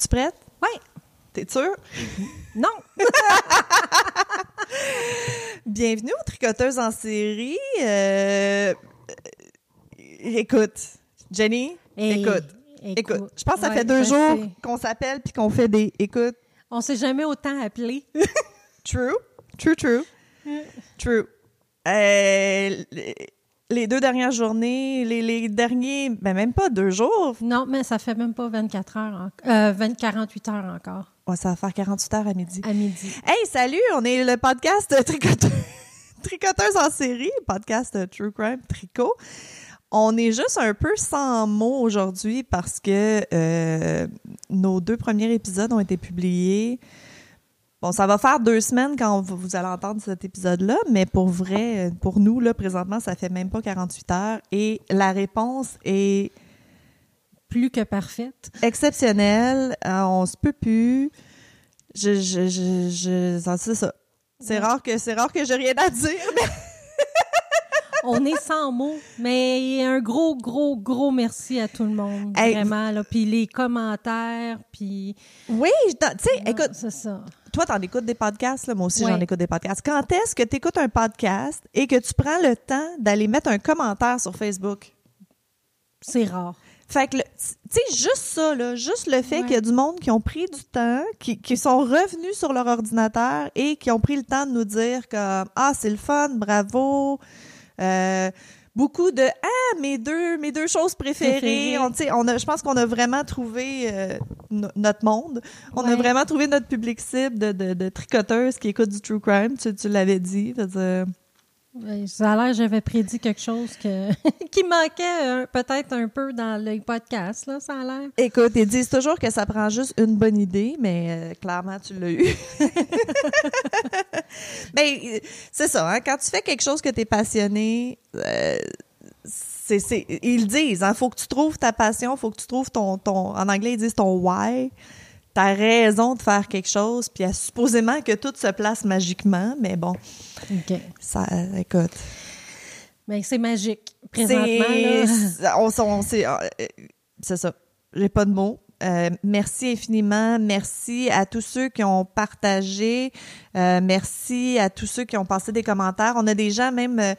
Es-tu prête? Oui. T'es sûre? Non. Bienvenue aux Tricoteuses en série. Euh, écoute, Jenny, Hey, écoute, écoute. Je pense que ça Ouais, fait deux jours qu'on s'appelle puis qu'on fait des écoute. On s'est jamais autant appelé. True, true, true, true. Euh, les- deux dernières journées, les, les derniers, ben même pas deux jours. non, mais ça fait même pas 24 heures, en- euh, 20, 48 heures encore, Ouais, ça va faire 48 heures à midi. à midi. Hey, salut, on est le podcast Tricoteuse, Tricoteuse en série, podcast True Crime Tricot. On est juste un peu sans mots aujourd'hui parce que euh, nos deux premiers épisodes ont été publiés. Bon, ça va faire deux semaines quand vous allez entendre cet épisode-là, mais pour vrai, pour nous, là, présentement, ça fait même pas 48 heures. Et la réponse est Plus que parfaite. exceptionnelle. Euh, on se peut plus. Je, je, je, je, ça, c'est ça. C'est Ouais. rare que c'est rare que j'ai rien à dire. mais- On est sans mots, mais un gros, gros, gros merci à tout le monde. Hey. Vraiment, là. Puis les commentaires, puis... Oui, tu sais, écoute, C'est ça. Toi, t'en écoutes des podcasts, là, moi aussi, j'en écoute des podcasts. Quand est-ce que tu écoutes un podcast et que tu prends le temps d'aller mettre un commentaire sur Facebook? C'est rare. Fait que, tu sais, juste ça, là, juste le fait Ouais. qu'il y a du monde qui ont pris du temps, qui, qui sont revenus sur leur ordinateur et qui ont pris le temps de nous dire comme Ah, c'est le fun, bravo. Euh, beaucoup de Ah, mes deux, mes deux choses préférées. On, on a, je pense qu'on a vraiment trouvé euh, no- notre monde. On a vraiment trouvé notre public cible de, de, de tricoteuses qui écoutent du true crime. Tu, tu l'avais dit. Dire, Ça a l'air j'avais prédit quelque chose qui manquait euh, peut-être un peu dans le podcast, là, ça a l'air. Écoute, ils disent toujours que ça prend juste une bonne idée, mais euh, clairement, tu l'as eu. mais euh, c'est ça, hein, quand tu fais quelque chose que tu es passionné, euh, ils disent, il faut que tu trouves ta passion, faut que tu trouves ton en anglais, ils disent ton why. T'as raison de faire quelque chose, puis à- supposément que tout se place magiquement, mais bon, OK. ça, écoute. Mais c'est magique. Présentement, C'est- on, on- c'est euh, c'est ça. J'ai pas de mots. Euh, merci infiniment. Merci à tous ceux qui ont partagé. Euh, merci à tous ceux qui ont passé des commentaires. On a des gens même. euh,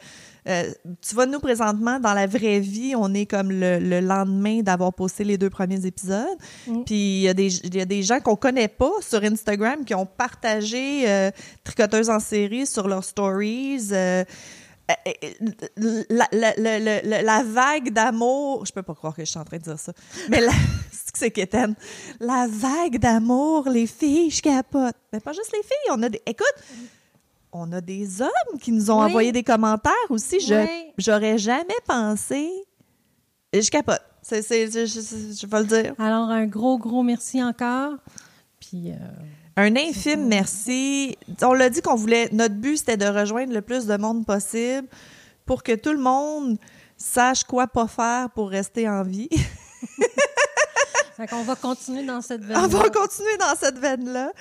euh, tu vois, nous, présentement, dans la vraie vie, on est comme le, le lendemain d'avoir posté les deux premiers épisodes. Mm. Puis il y, a des- il y a des gens qu'on connaît pas sur Instagram qui ont partagé euh, Tricoteuse en série sur leurs stories. euh, euh, la, la- la- la- la- la vague d'amour, je peux pas croire que je suis en train de dire ça, mais la, c'est que c'est quétaine. La vague d'amour, les filles, je capote. Mais pas juste les filles, on a des, écoute, on a des hommes qui nous ont Oui. envoyé des commentaires aussi. Je, Oui. j'aurais jamais pensé. Et je capote. C'est, c'est, je, je- je vais le dire. Alors, un gros, gros merci encore. Puis, euh, Un infime merci. On l'a dit qu'on voulait. Notre but, c'était de rejoindre le plus de monde possible pour que tout le monde sache quoi pas faire pour rester en vie. fait qu'on va continuer dans cette veine. On va continuer dans cette veine-là.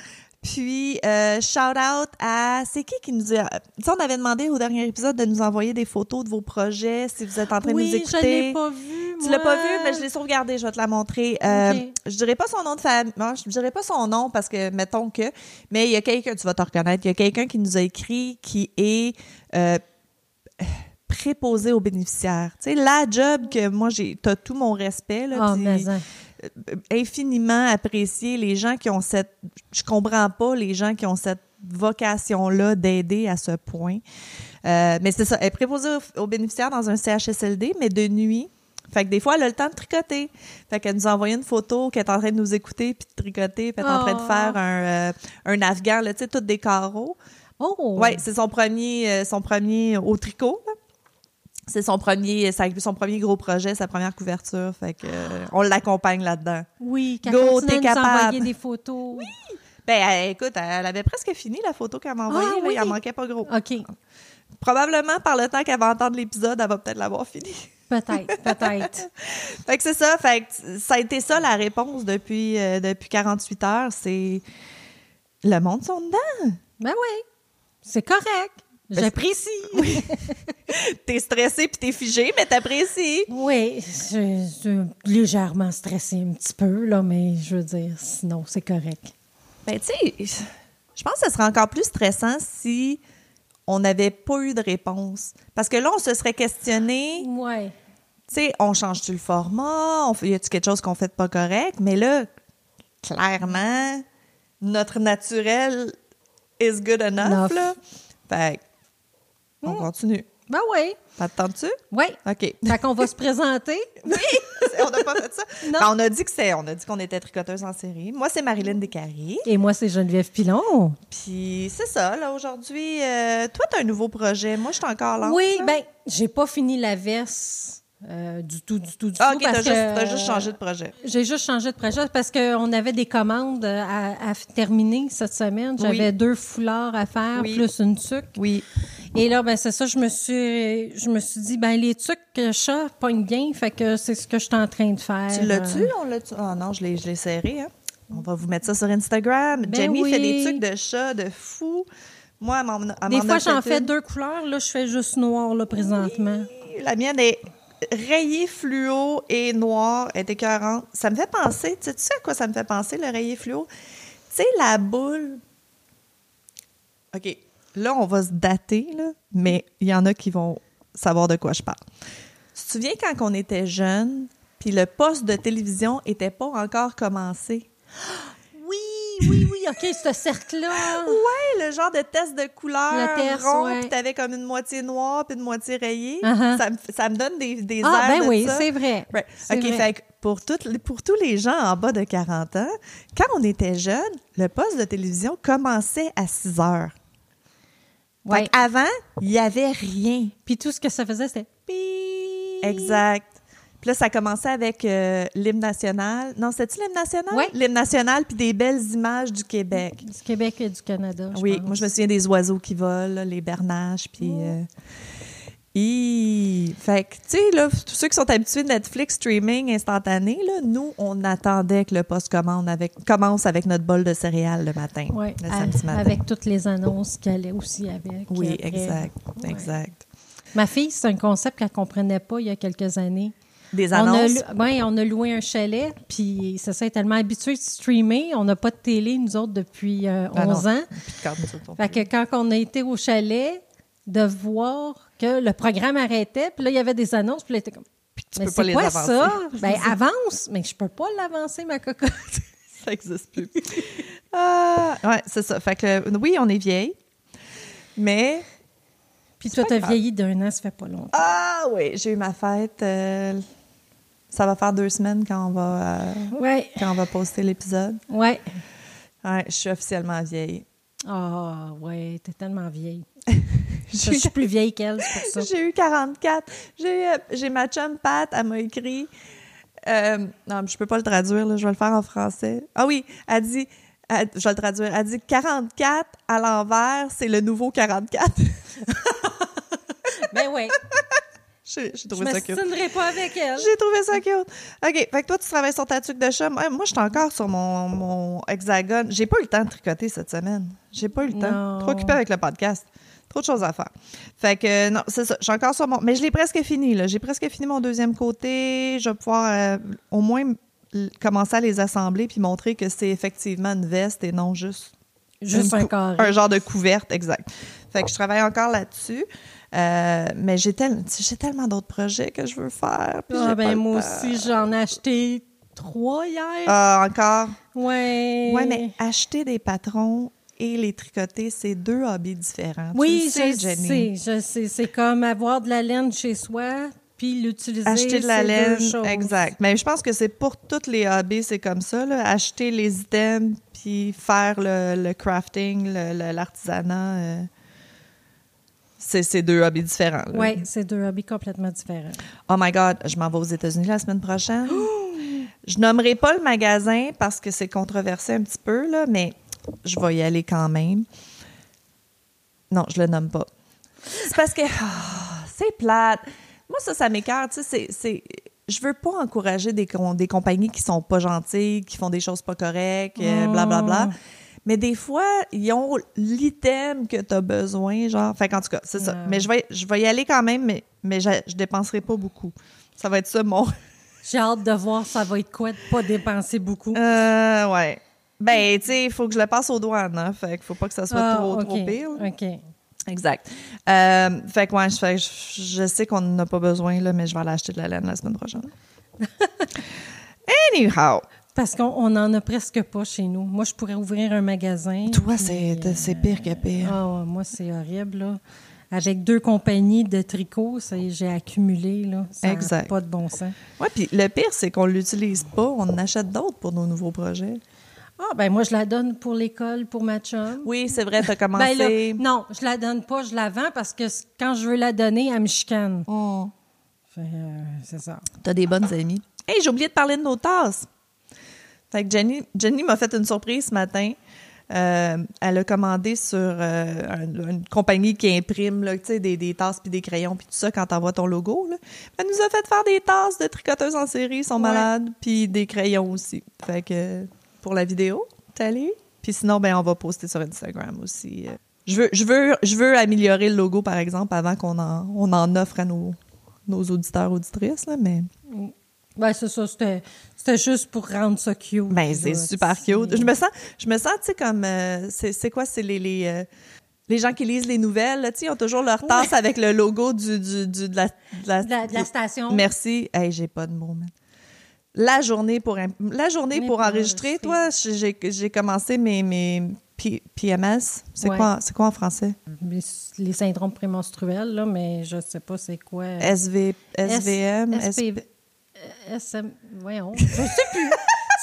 Puis, euh, shout out à. C'est qui qui nous a. Tu sais, on avait demandé au dernier épisode de nous envoyer des photos de vos projets si vous êtes en train de nous écouter. je l'ai pas vu. Tu l'as pas vu, mais je l'ai sauvegardé, je vais te la montrer. Euh, Ok. Je dirais pas son nom de famille, non, je dirais pas son nom parce que, mettons que, mais il y a quelqu'un, tu vas te reconnaître, il y a quelqu'un qui nous a écrit qui est euh, préposé aux bénéficiaires. Tu sais, la job que moi, j'ai, t'as tout mon respect, là, hein. Infiniment apprécié les gens qui ont cette, je comprends pas les gens qui ont cette vocation-là d'aider à ce point. Euh, mais c'est ça, elle est préposée aux, aux bénéficiaires dans un CHSLD, mais de nuit. Fait que des fois, elle a le temps de tricoter. Fait qu'elle nous a envoyé une photo qu'elle est en train de nous écouter puis de tricoter, puis elle est en train de Oh. faire un, euh, un afghan, là, tu sais, tout des carreaux. Oh! Ouais, c'est son premier, euh, son premier au tricot. là. C'est son premier, son premier gros projet, sa première couverture. Fait que euh, on l'accompagne là-dedans. Oui, qu'elle Go, continue t'es capable. des photos. Oui. Ben, elle- écoute, elle avait presque fini la photo qu'elle m'a envoyée. Ah, oui. En manquait pas gros. OK. Probablement, par le temps qu'elle va entendre l'épisode, elle va peut-être l'avoir fini. Peut-être, peut-être. fait que c'est ça. Fait que ça a été ça la réponse depuis, euh, depuis 48 heures. C'est le monde sont dedans. Ben oui, c'est correct. J'apprécie. T'es stressé puis t'es figé, mais t'apprécies. Oui, je, je- légèrement stressée un petit peu, là, mais je veux dire, sinon, c'est correct. Ben, tu sais, je pense que ce serait encore plus stressant si on n'avait pas eu de réponse. Parce que là, on se serait questionné, Ouais. tu sais, on change-tu le format? On fait, y a-tu quelque chose qu'on fait de pas correct? Mais là, clairement, notre naturel is good enough, Enough. là. Fait on continue. Ben oui. T'attends-tu? Oui. OK. Fait qu'on va se présenter. on n'a pas fait ça. Non. Ben, on a dit que c'est, on a dit qu'on était tricoteuse en série. Moi, c'est Marilyn Descaries. Et moi, c'est Geneviève Pilon. Puis c'est ça, là, aujourd'hui. euh, toi, t'as un nouveau projet. Moi, je suis encore là. Oui, ben, j'ai pas fini la veste euh, du tout, du tout, du Ah, tout. OK, t'as juste, juste changé de projet. J'ai juste changé de projet parce qu'on avait des commandes à, à terminer cette semaine. Oui. J'avais deux foulards à faire, Oui. plus une tuque. Oui. Et là, ben c'est ça, je me suis je me suis dit, ben les tuques que chat pognent bien, fait que c'est ce que je suis en train de faire. Tu l'as-tu? Euh, On l'a-tu? Ah non, je l'ai, serré. Hein? On va vous mettre ça sur Instagram. Ben Jamie oui. fait des trucs de chat, de fou. Moi, m'en, elle Des fois, j'en fais deux couleurs. Là, je fais juste noir, là, présentement. La mienne est rayée fluo et. Elle est écœurante. Ça me fait penser, tu sais, à quoi ça me fait penser, le rayé fluo? Tu sais, la boule. OK. Là, on va se dater, mais il y en a qui vont savoir de quoi je parle. Tu te souviens quand on était jeunes, puis le poste de télévision était pas encore commencé? Oui, oui. OK, ce cercle-là. Ouais, le genre de test de couleur Le test, rond, ouais. puis t'avais comme une moitié noire puis une moitié rayée. Uh-huh. ça, me, ça me donne des, des Ah, airs ben de oui, c'est vrai. Right. OK, vrai. fait que pour, pour tous les gens en bas de 40 ans, quand on était jeunes, le poste de télévision commençait à 6 heures. Ouais. Fait avant, il n'y avait rien. Puis tout ce que ça faisait, c'était. Exact. Puis là, ça commençait avec euh, l'hymne national. Non, c'était-tu l'hymne national? Ouais. L'hymne national, puis des belles images du Québec. Du Québec et du Canada. je Oui, pense. moi, je me souviens des oiseaux qui volent, là, les bernaches, puis... euh, hi. Fait que, tu sais, là, tous ceux qui sont habitués de Netflix streaming instantané, là, nous, on attendait que le poste commande avec, commence avec notre bol de céréales le matin, Ouais, le samedi matin. avec toutes les annonces qui allaient aussi avec. Oui, après. exact, Ouais. exact. Ma fille, c'est un concept qu'elle ne comprenait pas il y a quelques années. Des On a, annonces. lou- ouais, on a loué un chalet, puis ça, elle est tellement habituée de streamer. On n'a pas de télé, nous autres, depuis euh, Ah non. 11 ans. Puis quand on Fait que quand on a été au chalet, de voir que le programme arrêtait, puis là, il y avait des annonces, puis là, était comme tu Mais peux pas c'est les quoi avancer. ça? Ben, avance, mais je peux pas l'avancer, ma cocotte. ça existe plus. Ah, ouais, c'est ça. Fait que, oui, on est vieille, mais... Puis toi, t'as vieilli d'un an, ça fait pas longtemps. Ah oui, j'ai eu ma fête. euh, ça va faire deux semaines quand on va, euh, Ouais, quand on va poster l'épisode. ouais. Ouais, je suis officiellement vieille. Ah, ouais, t'es tellement vieille. Je J'ai suis plus vieille qu'elle, c'est pour ça. j'ai eu 44. J'ai euh, j'ai ma chum Pat, elle m'a écrit. euh, non, mais je peux pas le traduire, là, je vais le faire en français. Ah oui, elle dit. elle- je vais le traduire. Elle dit 44 à l'envers, c'est le nouveau 44. Ben ouais, J'ai j'ai je trouvé ça cute. m'astinerai pas avec elle. J'ai trouvé ça cute. OK, fait que toi, tu travailles sur ta tuque de chat. Moi, je suis encore sur mon, mon hexagone. J'ai pas eu le temps de tricoter cette semaine. J'ai pas eu le temps. Non. Trop occupée avec le podcast. Trop de choses à faire. Fait que, non, c'est ça. Je suis encore sur mon... Mais je l'ai presque fini, là. J'ai presque fini mon deuxième côté. Je vais pouvoir euh, au moins commencer à les assembler puis montrer que c'est effectivement une veste et non juste Juste un un genre de couverte, exact. Fait que je travaille encore là-dessus. Euh, mais j'ai tel- j'ai tellement d'autres projets que je veux faire. Ah, ben le moi aussi, j'en ai acheté trois hier. Ah, encore? ouais. Ouais, mais acheter des patrons et les tricoter, c'est deux hobbies différents. Tu Oui, le sais, je Jenny. sais, je sais. C'est comme avoir de la laine chez soi, puis l'utiliser. Acheter de la laine, exact. Mais je pense que c'est pour tous les hobbies, c'est comme ça. Là. Acheter les items, puis faire le, le crafting, le- le- l'artisanat, euh, c'est c'est deux hobbies différents. Oui, c'est deux hobbies complètement différents. Oh my God, je m'en vais aux États-Unis la semaine prochaine. je nommerai pas le magasin parce que c'est controversé un petit peu, là, mais je vais y aller quand même. Non, je le nomme pas. C'est parce que ah, c'est plate. Moi, ça, ça m'écarte. Tu sais, c'est- c'est- je veux pas encourager des, des compagnies qui sont pas gentilles, qui font des choses pas correctes, euh, Oh. blablabla. Mais des fois, ils ont l'item que tu as besoin, genre. Fait qu'en tout cas, c'est ça. Ouais. Mais je vais, je vais y aller quand même, mais, mais je, je dépenserai pas beaucoup. Ça va être ça, mon. J'ai hâte de voir ça va être quoi de pas dépenser beaucoup. Euh, ouais. Ben, tu sais, il faut que je le passe aux douanes, hein. Fait qu'il faut pas que ça soit Ah, trop, ok, trop pire. OK. Exact. Euh, fait que, ouais, je, fais- je, je sais qu'on n'en a pas besoin, là, mais je vais aller acheter de la laine la semaine prochaine. Anyhow. Parce qu'on on en a presque pas chez nous. Moi, je pourrais ouvrir un magasin. Toi, c'est euh, pire que pire. Ah, moi, c'est horrible, là. Avec deux compagnies de tricot, j'ai accumulé, là. Ça Exact. pas de bon sens. Ouais, puis le pire, c'est qu'on l'utilise pas. On en achète d'autres pour nos nouveaux projets. Ah, ben moi, je la donne pour l'école, pour ma chum. Oui, c'est vrai, t'as Ben commencé. là, non, je la donne pas, je la vends parce que quand je veux la donner, elle me chicane. Oh, euh, c'est ça. t'as des bonnes amies. Hey, j'ai oublié de parler de nos tasses. Fait que Jenny, Jenny m'a fait une surprise ce matin. Euh, elle a commandé sur euh, un- une compagnie qui imprime là, tu sais, des, des tasses puis des crayons puis tout ça quand t'envoies ton logo. Là. Elle nous a fait faire des tasses de tricoteuses en série, ils sont Ouais. malades, puis des crayons aussi. Fait que pour la vidéo, t'es allé? Puis sinon, ben on va poster sur Instagram aussi. Je veux, je veux, je veux améliorer le logo par exemple avant qu'on en, on en offre à nos, nos auditeurs auditrices là, mais Ben, c'est ça, c'était, c'était juste pour rendre ça cute. Ben, c'est super cute. Je me sens, je me sens, tu sais, comme, euh, c'est c'est quoi, c'est les, les, euh, les gens qui lisent les nouvelles, tu sais, ils ont toujours leur tasse avec le logo du, du, du- de la, de la, De la, de la station. Merci. Hey, j'ai pas de mots, man. La journée pour, la journée pour enregistrer, toi, j'ai j'ai commencé mes, mes P- PMS. C'est Ouais. quoi, c'est quoi en français? Les, syndromes prémenstruels, là, mais je sais pas c'est quoi. SV, SVM, SP euh, SM, voyons, je sais plus.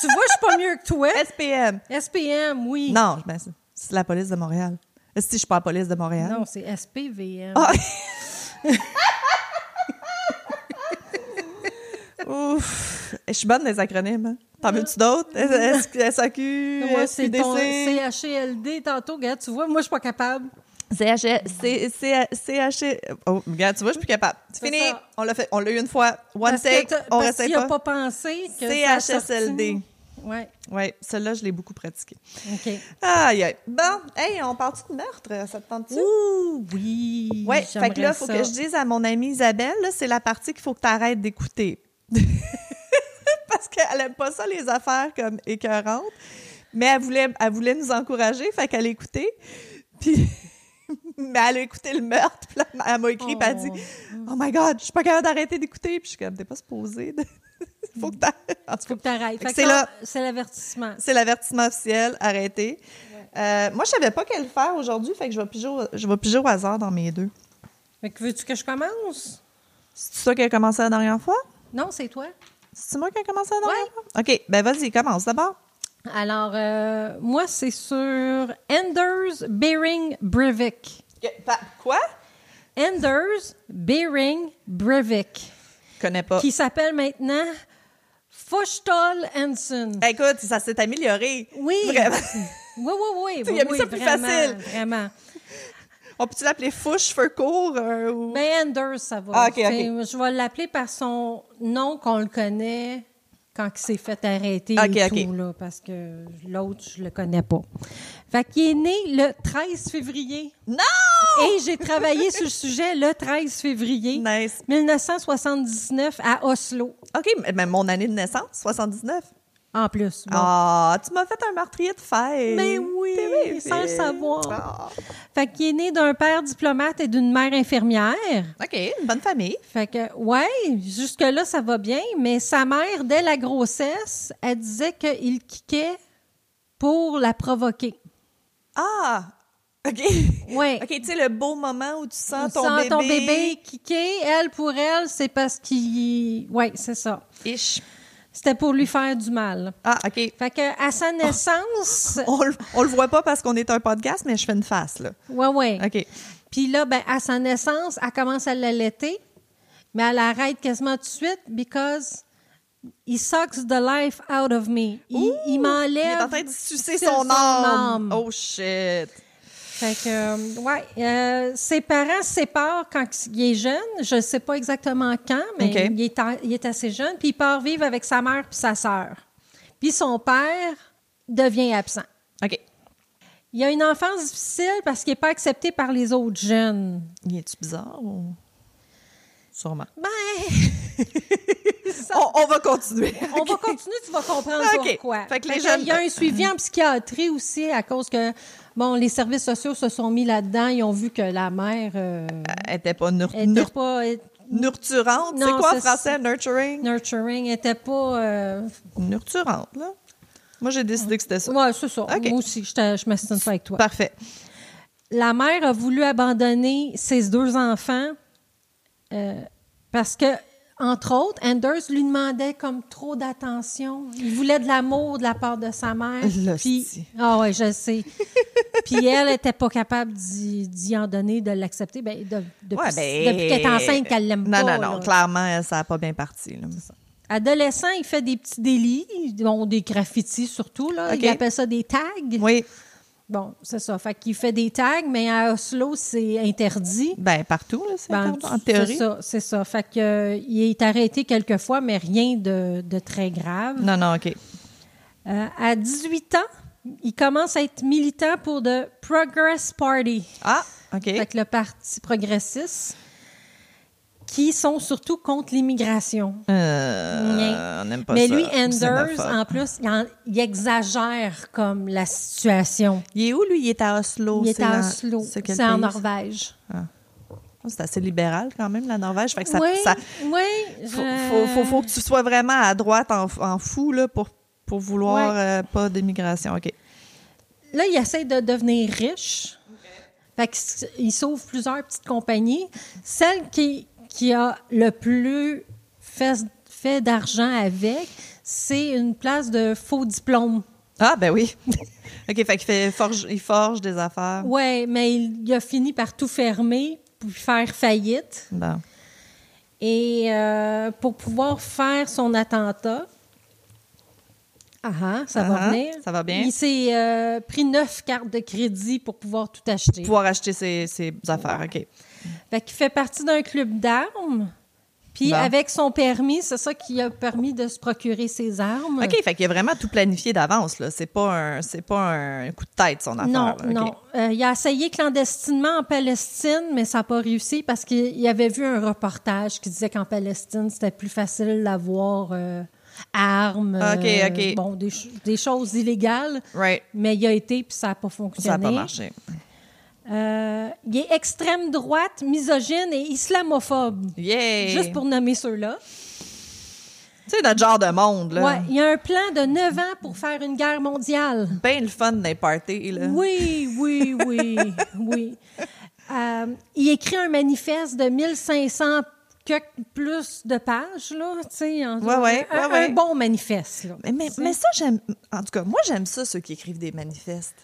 tu vois, je suis pas mieux que toi. SPM. SPM, oui. Non, ben, c'est- c'est la police de Montréal. Si je suis pas la police de Montréal? Non, c'est SPVM. Ah! Ouf! Je suis bonne des acronymes. Hein? T'en veux-tu d'autres? SAQ, Moi, c'est ton SQDC, CHLD tantôt, regarde, tu vois, moi, je suis pas capable. CH, C- C- CH... Oh, regarde, tu vois, je suis plus capable. C'est fini! ça. On l'a fait. On l'a eu une fois. One Parce take, on parce qu'il pas. pas pensé que CHSLD. sorti. Ouais, Oui, celle-là, je l'ai beaucoup pratiquée. OK. Aïe, aïe. Bon, hey, on parle-tu de meurtre? Ça te tente-tu? Ouh, oui. Oui, fait que là, il faut ça. que je dise à mon amie Isabelle, c'est la partie qu'il faut que tu arrêtes d'écouter. Parce qu'elle aime pas ça, les affaires comme écœurantes. Mais elle voulait, elle voulait nous encourager, fait qu'elle écoutait. Puis, mais elle a écouté le meurtre, puis là, elle m'a écrit, puis elle a dit Oh my God, je suis pas capable d'arrêter d'écouter. Puis je suis comme, t'es pas supposée. de- faut que t'arrêtes. En tout Faut cas, que que c'est l'avertissement. c'est l'avertissement officiel, arrêtez. Euh, moi, je savais pas quel faire aujourd'hui, fait que je vais piger au, je vais piger au hasard dans mes deux. Fait que veux-tu que je commence? C'est ça qui a commencé la dernière fois? Non, c'est toi. C'est moi qui a commencé la dernière fois? OK, ben vas-y, commence d'abord. Alors, euh, moi, c'est sur Anders Bering Breivik. Quoi? Anders Bering Breivik, Je connais pas. qui s'appelle maintenant Fushtal Hansen. Écoute, ça s'est amélioré. Oui. Vraiment. Oui, oui, oui. Tu oui, as mis oui, ça plus vraiment, facile. Vraiment. On peut-tu l'appeler cheveux courts? euh, ou... Ben, Anders, ça va. Ah, ok, ok. C'est- Je vais l'appeler par son nom qu'on le connaît quand il s'est fait arrêter Ok, et tout, là, parce que l'autre, je le connais pas. Fait qu'il est né le 13 février. Non! Et j'ai travaillé sur le sujet le 13 février Nice. 1979 à Oslo. OK, mais mon année de naissance, 79. En plus. Ah, tu m'as fait un meurtrier de fête. Mais oui, sans le savoir. Ah. Fait qu'il est né d'un père diplomate et d'une mère infirmière. OK, une bonne famille. Fait que, ouais, jusque-là, ça va bien, mais sa mère, dès la grossesse, elle disait qu'il kickait pour la provoquer. Ah! OK. Ouais. OK, tu sais, le beau moment où tu sens ton Sans bébé. ton bébé kicker, elle, pour elle, c'est parce qu'il... Ouais, c'est ça. C'était pour lui faire du mal. Ah, OK. Fait que, à sa naissance... On, le- on le voit pas parce qu'on est un podcast, mais je fais une face, là. Ouais, ouais. OK. Puis là, ben, à sa naissance, elle commence à l'allaiter, mais elle arrête quasiment tout de suite because he sucks the life out of me. Il, il Il est m'enlève. en train de sucer son, son âme. âme. Oh, shit. Fait que, euh, ouais, euh, ses parents se séparent quand il est jeune. Je ne sais pas exactement quand, mais il, est il est assez jeune. Puis il part vivre avec sa mère puis sa sœur. Puis son père devient absent. OK. Il a une enfance difficile parce qu'il n'est pas accepté par les autres jeunes. Il est-tu bizarre ou... Sûrement. Ben, On, on va continuer. on va continuer, tu vas comprendre pourquoi. Fait que les Fait jeunes- Il y a un suivi en psychiatrie aussi à cause que, bon, les services sociaux se sont mis là-dedans. Ils ont vu que la mère euh, était pas nur- était nur- pas euh, nurturante. C'est quoi en français, nurturing? nurturing, était pas... euh, Nurturante, là. Moi, j'ai décidé que c'était ça. Ouais, c'est ça. Moi aussi, je je pas avec toi. Parfait. La mère a voulu abandonner ses deux enfants euh, parce que, entre autres, Anders lui demandait comme trop d'attention. Il voulait de l'amour de la part de sa mère. Puis, ah ouais, je sais. Puis elle était pas capable d'y en donner, de l'accepter. Ben, de- depuis Ouais, ben, depuis qu'elle est enceinte, qu'elle l'aime non, pas. Non, non, là. Clairement, ça n'a pas bien parti. là. Adolescent, il fait des petits délits, bon, des graffitis surtout. Là. Il appelle ça des tags. Oui. Bon, c'est ça. Fait qu'il fait des tags, mais à Oslo, c'est interdit. Ben, partout, là, c'est Ben, en théorie. C'est ça, c'est ça. Fait que, euh, il est arrêté quelques fois, mais rien de, de très grave. Non, non, OK. Euh, à 18 ans, il commence à être militant pour le Progress Party, Ah, OK. fait que le parti progressiste, qui sont surtout contre l'immigration. Euh, on n'aime pas mais ça. lui, C'est Anders, en plus, il, en- il exagère comme la situation. Il est où, lui? Il est à Oslo. Il est à Oslo. C'est en pays, ça? Norvège. C'est assez libéral, quand même, la Norvège. Fait que ça, oui, ça- oui. faut, je- faut, faut, faut que tu sois vraiment à droite en, en fou, là, pour, pour vouloir euh, pas d'immigration. OK. Là, il essaie de devenir riche. Fait qu'il sauve plusieurs petites compagnies. Celle qui, qui a le plus fait, fait d'argent avec, c'est une place de faux diplôme. Ah, ben oui. OK, fait qu'il fait forge, il forge des affaires. Oui, mais il, il a fini par tout fermer pour faire faillite. Bon. Et euh, pour pouvoir faire son attentat, ah, ah, ça va Ah, venir. ça va bien. Il s'est euh, pris neuf cartes de crédit pour pouvoir tout acheter. Pouvoir acheter ses, ses affaires, OK. Fait qu'il fait partie d'un club d'armes. Puis Bon. avec son permis, c'est ça qui a permis de se procurer ses armes. OK, fait qu'il a vraiment tout planifié d'avance, là. C'est pas un, c'est pas un coup de tête, son affaire. Non, non. Euh, il a essayé clandestinement en Palestine, mais ça n'a pas réussi parce qu'il avait vu un reportage qui disait qu'en Palestine, c'était plus facile d'avoir euh, armes. OK, euh. Bon, des, des choses illégales, Right. mais il a été puis ça n'a pas Ça fonctionné. n'a pas marché. Euh, il est extrême droite, misogyne et islamophobe. Yeah! Juste pour nommer ceux-là. Tu sais, notre genre de monde, là. Ouais, il y a un plan de 9 ans pour faire une guerre mondiale. Ben le fun des parties, là. Oui, oui, oui, oui. Euh, il écrit un manifeste de 1500 quelques plus de pages, là, tu sais. en- Ouais, ouais, un, ouais, ouais. un bon manifeste, là. Mais, mais, mais ça, j'aime. En tout cas, moi, j'aime ça, ceux qui écrivent des manifestes.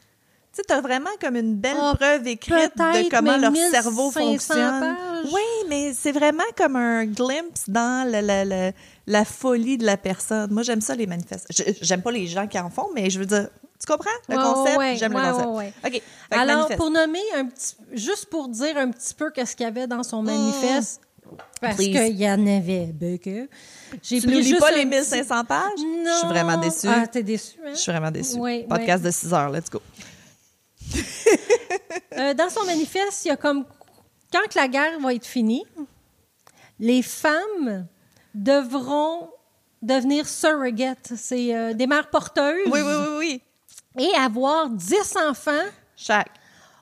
Tu sais, t'as vraiment comme une belle Ah, preuve écrite de comment leur 1500 cerveau fonctionne. pages. Oui, mais c'est vraiment comme un glimpse dans le- le- le- la folie de la personne. Moi, j'aime ça, les manifestes. Je- J'aime pas les gens qui en font, mais je veux dire, tu comprends le Ouais, concept? ouais, j'aime ouais, le concept. OK. Alors, manifeste. pour nommer un petit... Juste pour dire un petit peu qu'est-ce qu'il y avait dans son manifeste, parce Mm. Please. qu'il y en avait beaucoup. J'ai Tu nous lis pas les petit- 1500 pages? Non. Je suis vraiment déçue. Ah, t'es déçue, hein? Je suis vraiment déçue. Oui, Podcast de 6 heures, let's go. Euh, dans son manifeste, il y a comme quand que la guerre va être finie, les femmes devront devenir surrogates, c'est euh, des mères porteuses, Oui, oui, oui, oui. et avoir 10 enfants Chaque.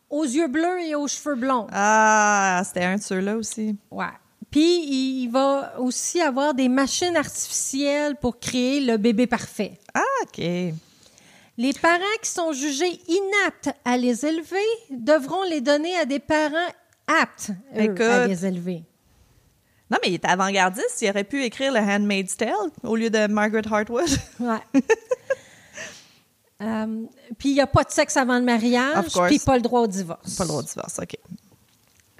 aux yeux bleus et aux cheveux blonds. Ah, c'était un de ceux-là aussi. Ouais. Puis il va aussi avoir des machines artificielles pour créer le bébé parfait. Ah, OK. Les parents qui sont jugés inaptes à les élever devront les donner à des parents aptes eux, Écoute. à les élever. Non, mais il était avant-gardiste. Il aurait pu écrire le Handmaid's Tale au lieu de Margaret Hartwood. Ouais. Euh, puis il n'y a pas de sexe avant le mariage, puis pas le droit au divorce. Pas le droit de divorce, OK.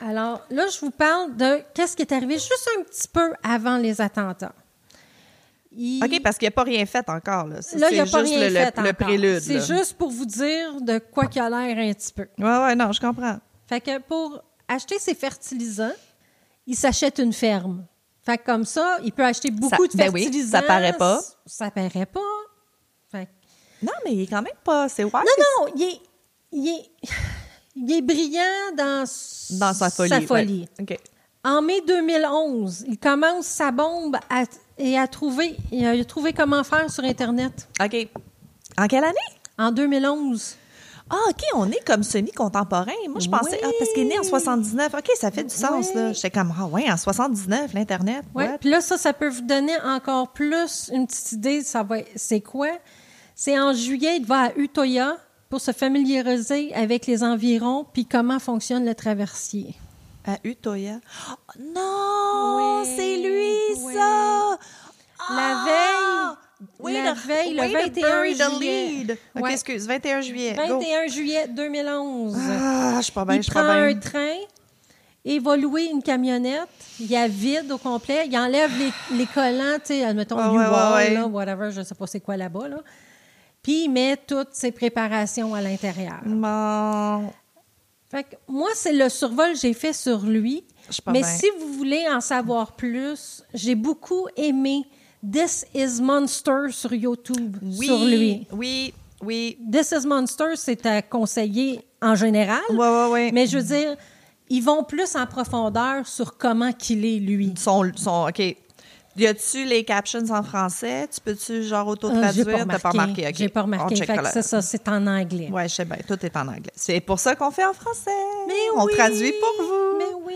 Alors là, je vous parle de qu'est-ce qui est arrivé juste un petit peu avant les attentats. Il- OK, parce qu'il n'a pas rien fait encore. Là, Ça, là, il n'y a c'est pas rien le, fait le, le encore. prélude. C'est juste pour vous dire de quoi qu'il a l'air un petit peu. Ouais, ouais, non, je comprends. Fait que pour acheter ses fertilisants, il s'achète une ferme. Fait que comme ça, il peut acheter beaucoup Ça- de ben oui, fertilisants. ça paraît pas. Ça paraît pas. Fait que- Non, mais il est quand même pas. C'est. Non, non, il est, il est, il est brillant dans, Dans sa folie. Sa folie. ouais. En mai 2011, il commence sa bombe à- et a trouvé, il a trouvé comment faire sur Internet. OK. En quelle année? En 2011. Ah, OK, on est comme semi-contemporain. Moi, je pensais, Oui. ah, parce qu'il est né en 79. OK, ça fait du sens, Oui. là. J'étais comme, ah, ouais, en 79, l'Internet. What? Puis là, ça, ça peut vous donner encore plus une petite idée. Ça va, c'est quoi? C'est en juillet, il va à Utoya pour se familiariser avec les environs puis comment fonctionne le traversier. À Utoya. Oh, non! Oui, C'est lui, oui. ça! La Ah! veille, Oui, la le- veille, le oui, 21 bury the juillet. lead. OK, Ouais. excuse, 21 juillet. go. 21 juillet 2011. Ah, je suis pas bien, je il suis prend pas un bien. train et va louer une camionnette. Il y a vide au complet. Il enlève les, les collants, tu sais, admettons, Ah, ouais, ouais, ouais. là, whatever, je sais pas c'est quoi là-bas. Là. Puis il met toutes ses préparations à l'intérieur. Bon, Fait que moi, c'est le survol que j'ai fait sur lui. Mais bien. si vous voulez en savoir plus, j'ai beaucoup aimé This is Monster sur YouTube oui, sur lui. Oui, oui. This is Monster, c'est à conseiller en général. Ouais, ouais, ouais. Mais je veux dire, ils vont plus en profondeur sur comment qu'il est, lui. Son, son, OK. Y a-tu les captions en français? Tu peux-tu, genre, Euh, auto-traduire? J'ai pas T'as remarqué. pas remarqué, OK. J'ai pas remarqué. Fait que ça, c'est en anglais. Ouais, je sais bien. Tout est en anglais. C'est pour ça qu'on fait en français. Mais On oui, traduit pour vous. Mais oui.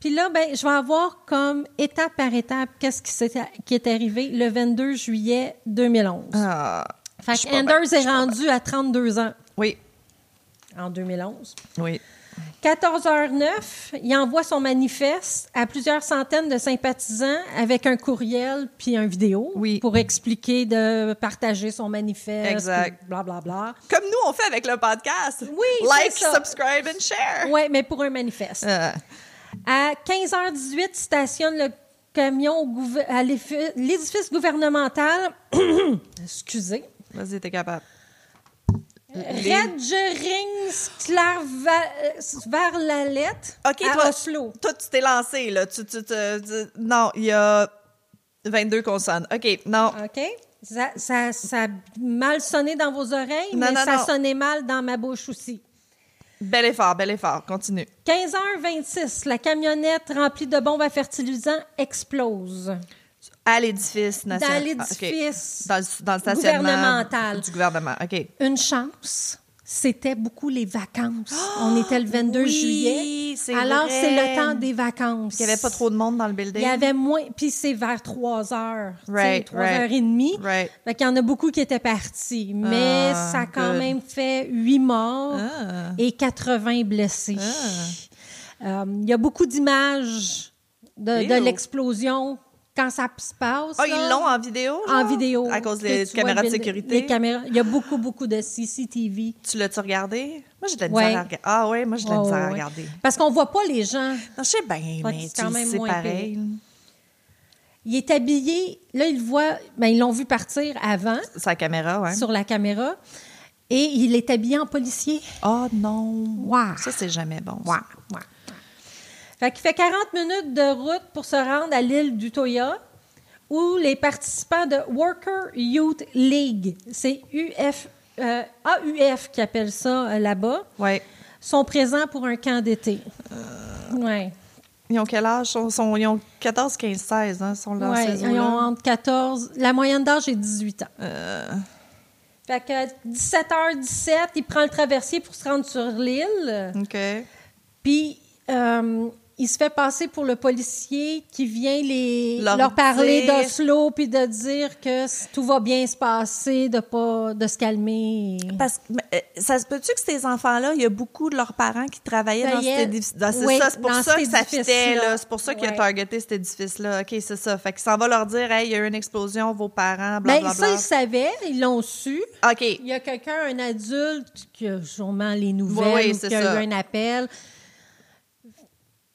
Puis là, ben, je vais avoir comme étape par étape qu'est-ce qui, qui est arrivé le 22 juillet 2011. Ah, fait que Anders est rendu à 32 ans oui, en 2011. oui. 14h09, il envoie son manifeste à plusieurs centaines de sympathisants avec un courriel puis un vidéo Oui. pour expliquer de partager son manifeste. Exact. puis Blablabla. Comme nous, on fait avec le podcast. Oui, Like, subscribe and share. Oui, mais pour un manifeste. Euh, À 15h18, il stationne le camion au gouver- à l'édifice gouvernemental. Excusez. Vas-y, t'es capable. Redgeringsklaverlalet OK, à toi, Oslo. toi, tu t'es lancé, là. Tu, tu, non, il y a 22 consonnes. OK, non. OK? Ça, ça, ça a mal sonné dans vos oreilles, Non, mais non, ça non. sonnait mal dans ma bouche aussi. Bel effort, bel effort. Continue. 15h26, la camionnette remplie de bombes à fertilisant explose À l'édifice dans national. l'édifice. Ah. Dans, le- dans le stationnement Gouvernemental. du gouvernement. OK. Une chance, c'était beaucoup les vacances. On était le 22 oui, juillet. Alors, c'est le temps des vacances. Il n'y avait pas trop de monde dans le building. Il y avait moins. Puis c'est vers 3 heures. Right, 3 right. heures et demie. Right. Fait qu'il y en a beaucoup qui étaient partis. Mais Ah, ça a quand good. même fait 8 morts Ah. et 80 blessés. Ah. Euh, Il y a beaucoup d'images de, l'explosion quand ça se passe. Ah, là. ils l'ont en vidéo? En vidéo. À cause des caméras de sécurité? Les caméras. Il y a beaucoup, beaucoup de CCTV. Tu l'as-tu regardé? Moi, j'ai de la Ouais. misère à regarder. Ah oui, moi, j'ai de la Oh, misère à ouais. regarder. Parce qu'on voit pas les gens. Non, je sais bien, mais c'est pareil. Il est habillé. Là, ils le voient. Ben, ils l'ont vu partir avant Sa caméra, ouais. sur la caméra. Et il est habillé en policier. Oh non. Wow. Ça, c'est jamais bon. ça. Ouais, ouais. Fait qu'il fait 40 minutes de route pour se rendre à l'île d'Utoya, où les participants de Worker Youth League, c'est UF, euh, AUF qui appelle ça euh, là-bas, Ouais. sont présents pour un camp d'été. Euh. Ouais. Ils ont quel âge? Ils, sont- sont- ils ont 14, 15, 16, hein? Ils sont dans Ouais, ils ont entre 14. La moyenne d'âge est 18 ans. Euh, Fait que 17h17, il prend le traversier pour se rendre sur l'île. OK. Puis, euh, il se fait passer pour le policier qui vient les, Leur leur, parler d'Oslo puis de dire que tout va bien se passer, de pas de se calmer. Parce que euh, ça se peut-tu que ces enfants-là, il y a beaucoup de leurs parents qui travaillaient dans cet Travaillaient- édifice. dans- C'est oui, ça, c'est pour ça que ça fitait, édifice-là. là. C'est pour ça qu'il a Ouais. targeté cet édifice-là. OK, c'est ça. Fait qu'il s'en va leur dire, hey, il y a eu une explosion, vos parents, Ben, blablabla. ça, ils savaient, ils l'ont su. OK. Il y a quelqu'un, un adulte, qui a sûrement les nouvelles, Oui, oui, ou qui a ça. eu un appel.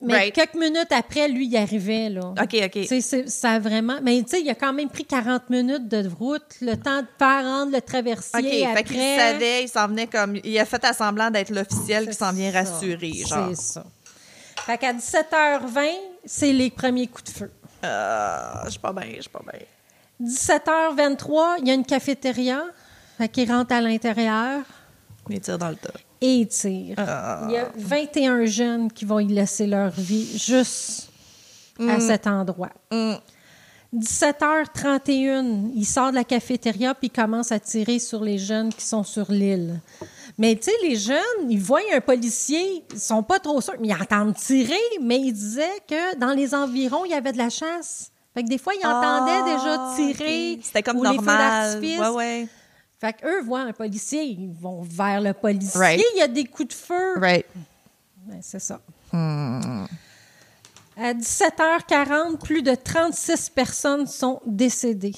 Mais Right. quelques minutes après, lui, il arrivait, là. OK, OK. Tu sais, c'est- ça a vraiment. Mais tu sais, il a quand même pris 40 minutes de route, le temps de faire rendre le traversier. OK, après. fait qu'il savait, il s'en venait comme... Il a fait à semblant d'être l'officiel qui s'en vient rassurer, genre. C'est ça. Fait qu'à 17h20, c'est les premiers coups de feu. Euh, je suis pas bien, je suis pas bien. 17h23, il y a une cafétéria. Fait qu'il rentre à l'intérieur. Il tire dans le tas. et il tire. Ah. Il y a 21 jeunes qui vont y laisser leur vie juste Mm. à cet endroit. 17h31, il sort de la cafétéria puis il commence à tirer sur les jeunes qui sont sur l'île. Mais tu sais, les jeunes, ils voient un policier, ils sont pas trop sûrs, mais ils entendent tirer, mais ils disaient que dans les environs, il y avait de la chasse. Fait que des fois, ils entendaient Ah, déjà tirer. C'était comme ou les feux normal. Ouais, ouais. Fait qu'eux voient un policier, ils vont vers le policier. Right. Il y a des coups de feu. Right. Ben, c'est ça. À 17h40, plus de 36 personnes sont décédées.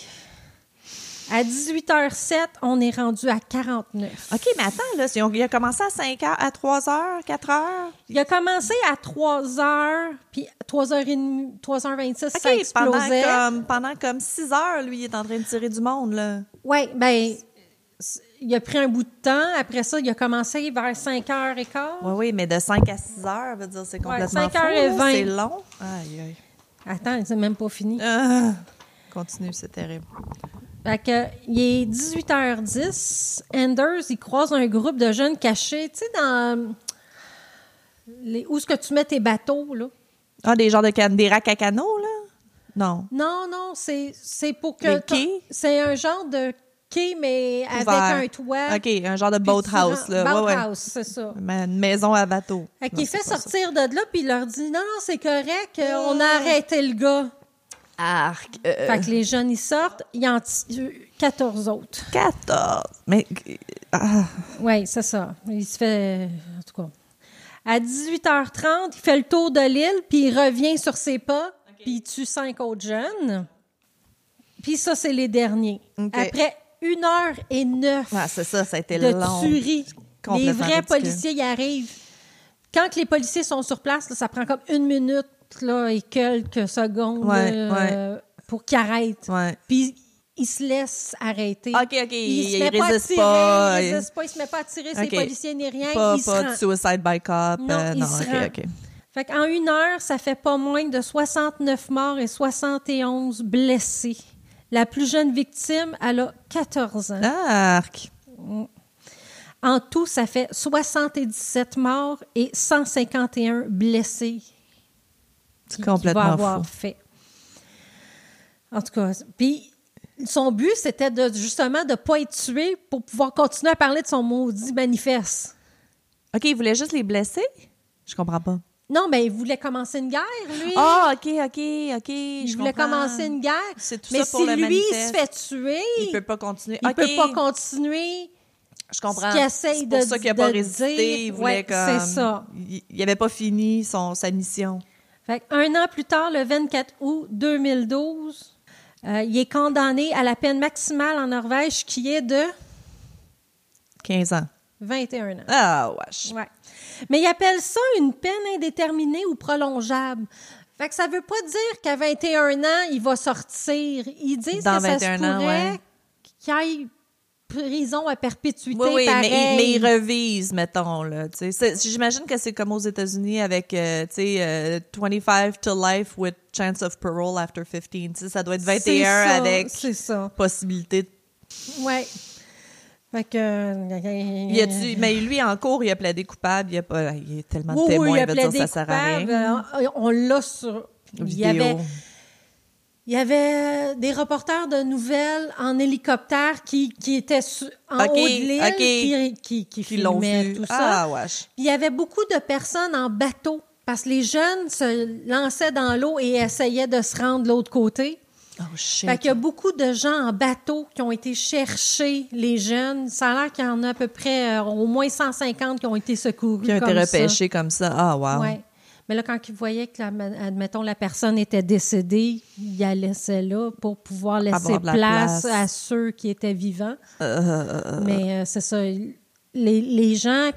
À 18h07, on est rendu à 49. OK, mais attends, là, si on- il a commencé à 5 heures, à 3 heures, 4 heures? Il a commencé à 3h, puis 3h30, 3h26, ça OK, pendant explosait. comme, pendant comme 6 heures, lui, il est en train de tirer du monde, là. Oui, ben, il a pris un bout de temps. Après ça, il a commencé vers 5h15. Oui, oui, mais de 5 à 6 heures, veut dire, c'est complètement 5 fou, heures et là, 20. C'est long. Aïe, aïe. Attends, c'est même pas fini. Ah, continue, c'est terrible. Fait que, il est 18h10. Anders, il croise un groupe de jeunes cachés, tu sais, dans. Les, où est-ce que tu mets tes bateaux, là? Ah, des genres de can des racks à canaux, là? Non. Non, non, c'est c'est pour que. C'est un genre de quai, mais avec Ouvert. un toit. OK, un genre de boathouse, là. Ouais, ouais. Boathouse, c'est ça. Une maison à bateau. Fait qu'il fait pas ça. sortir de là, puis il leur dit non, non, c'est correct, euh, on a arrêté le gars. Arc. euh, Fait que les jeunes, ils sortent, il y en tue 14 autres. 14. Mais. Ah, Oui, c'est ça. Il se fait. En tout cas. À 18h30, il fait le tour de l'île, puis il revient sur ses pas, puis il tue cinq autres jeunes. Puis ça, c'est les derniers. OK. Après une heure et neuf ouais, c'est ça, ça a été de long. tuerie, les vrais ridicule. policiers y arrivent. Quand les policiers sont sur place, là, ça prend comme une minute là, et quelques secondes Ouais, euh, pour qu'ils arrêtent. Puis ils se laissent arrêter. OK, OK, il, se il met pas résiste tirer, pas. il résiste pas, il se met pas à tirer ses OK. policiers ni rien. Pas, il rend. de suicide by cop. Non, euh, il non, se OK, rend. OK. Fait qu'en une heure, ça fait pas moins de 69 morts et 71 blessés. La plus jeune victime, elle a 14 ans. Arc. En tout, ça fait 77 morts et 151 blessés. C'est complètement qu'il va avoir fou. fait. En tout cas, puis son but, c'était de justement de ne pas être tué pour pouvoir continuer à parler de son maudit manifeste. OK, il voulait juste les blesser? Je comprends pas. Non, mais il voulait commencer une guerre, lui. Ah, OK, OK, OK. il je voulait comprends. commencer une guerre. C'est tout mais ça pour si le lui manifeste. se fait tuer, Il peut pas continuer. il OK. peut pas continuer. Je comprends. C'est pour de- ça qu'il a pas résisté. dire. Il voulait Ouais, comme... c'est ça. Il, il avait pas fini son, sa mission. Fait un an plus tard, le 24 août 2012, euh, il est condamné à la peine maximale en Norvège qui est de 15 ans. 21 ans. Ah, wesh. Ouais. Mais il appelle ça une peine indéterminée ou prolongeable. Fait que ça veut pas dire qu'à 21 ans, il va sortir. Ils disent Dans que ça se 21 ans, pourrait ouais. qu'il aille prison à perpétuité Oui, oui, mais, pareil. il- mais il revise, mettons. Là, J'imagine que c'est comme aux États-Unis avec euh, euh, 25 to life with chance of parole after 15. Tu sais, ça doit être 21 C'est ça, avec possibilité de Ouais. Fait que. A-tu- mais lui, en cours, il a plaidé coupable. Il a, pas, il y a tellement de témoins, oui, il a veut dire, plaidé ça sert à rien. Euh, On l'a sur. Il y, Vidéo. avait, il y avait des reporters de nouvelles en hélicoptère qui, qui étaient su- en haut de l'île, qui, qui, qui filmaient tout ça. Ah, wesh. Puis il y avait beaucoup de personnes en bateau parce que les jeunes se lançaient dans l'eau et essayaient de se rendre de l'autre côté. Oh, shit. Fait qu'il y a beaucoup de gens en bateau qui ont été chercher les jeunes. Ça a l'air qu'il y en a à peu près euh, au moins 150 qui ont été secourus. Qui ont été repêchés comme ça. Ah, wow. Ouais. Mais là, quand ils voyaient que, la- admettons, la personne était décédée, ils la laissaient là pour pouvoir laisser la place, place. à ceux qui étaient vivants. Euh, Mais euh, c'est ça. Les, les gens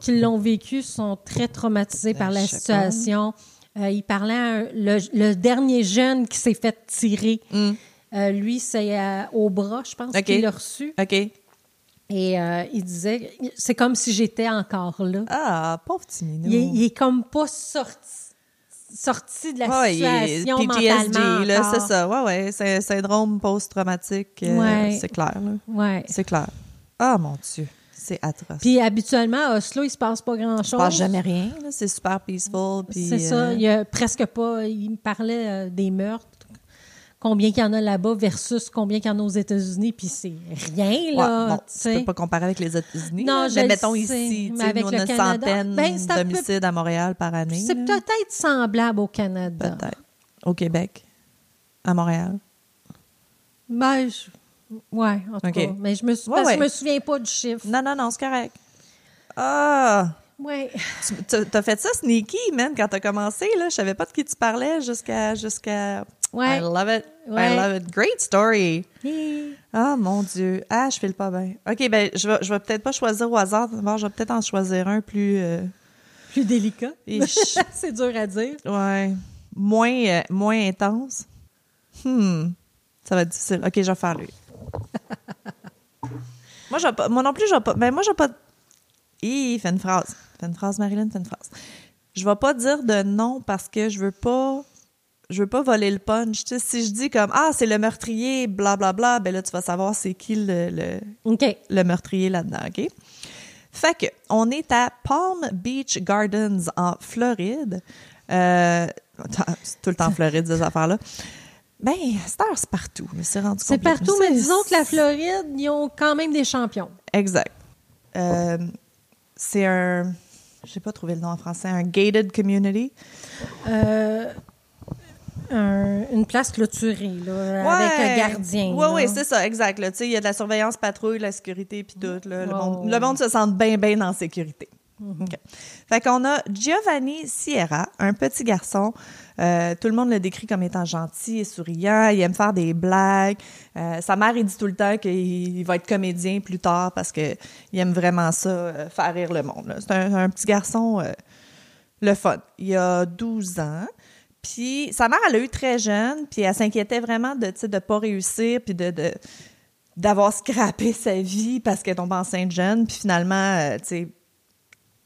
qui l'ont vécu sont très traumatisés par la situation. Euh, il parlait à un- le, le dernier jeune qui s'est fait tirer. Mm. Euh, lui, c'est euh, au bras, je pense, qu'il l'a reçu. OK. Et il disait, c'est comme si j'étais encore là. Ah, pauvre petit minou. Il est, il est comme pas sorti, sorti de la Ouais, il est situation PTSD, mentalement là, c'est ça. Ouais, ouais. C'est syndrome post-traumatique. Ouais. C'est clair, là. Ouais. C'est clair. Ah, mon Dieu. C'est atroce. Puis habituellement, à Oslo, il se passe pas Il grand-chose. se passe jamais rien. C'est super peaceful. C'est ça. euh, Il y a presque pas. Il me parlait euh, des meurtres. Combien qu'il y en a là-bas versus combien qu'il y en a aux États-Unis, puis c'est rien, ouais, là. bon, tu peux pas comparer avec les États-Unis. Non, là, je mais le mettons sais, ici, tu mais sais, avec nous, on le a une Canada, centaine ben, peu- d'homicides à Montréal par année. C'est peut-être semblable au Canada. Peut-être. Au Québec, à Montréal. Ben, je... ouais, en tout OK. cas. Mais je me, sou- Ouais, parce que ouais. je me souviens pas du chiffre. Non, non, non, c'est correct. Ah! Ouais. Tu- tu- T'as fait ça sneaky, man, quand t'as commencé, là. Je savais pas de qui tu parlais jusqu'à... jusqu'à... Ouais. I love it. I love it. Great story. Ah, mon Dieu. Ah, je file pas bien. OK, ben, je vais, je vais peut-être pas choisir au hasard. D'abord, je vais peut-être en choisir un plus... euh, Plus délicat. C'est dur à dire. ouais. Moins, euh, moins intense. Hmm. Ça va être difficile. OK, je vais faire lui. Moi, je vais pas... Moi non plus, je vais pas... Ben, moi, je vais pas... Hi, fais une phrase. Fais une phrase, Marilyn, fais une phrase. Je vais pas dire de non parce que je veux pas... Je veux pas voler le punch. Si je dis comme « Ah, c'est le meurtrier, blablabla bla, bla, ben là, tu vas savoir c'est qui le- le, le meurtrier là-dedans, OK? Fait que, on est à Palm Beach Gardens en Floride. Euh, c'est tout le temps Floride, ces affaires-là. Ben, c'est partout. mais C'est rendu C'est partout, mais disons que la Floride, ils ont quand même des champions. Exact. Euh, c'est un... Je sais pas trouvé le nom en français. Un gated community. Euh, un- une place clôturée, là, avec un gardien. Oui, oui, c'est ça, exact. là. Tu sais, Il y a de la surveillance patrouille, la sécurité, puis tout. là. Le, monde, le monde se sent bien, bien en sécurité. Mm-hmm. OK. Fait qu'on a Giovanni Sierra, un petit garçon. Euh, tout le monde le décrit comme étant gentil et souriant. Il aime faire des blagues. Euh, sa mère, il dit tout le temps qu'il il va être comédien plus tard parce que il aime vraiment ça, euh, faire rire le monde. C'est un, petit garçon le fun. Il a 12 ans. Puis sa mère, elle l'a eu très jeune, puis elle s'inquiétait vraiment de ne de pas réussir, puis de, d'avoir scrappé sa vie parce qu'elle tombe enceinte jeune. Puis finalement, tu sais,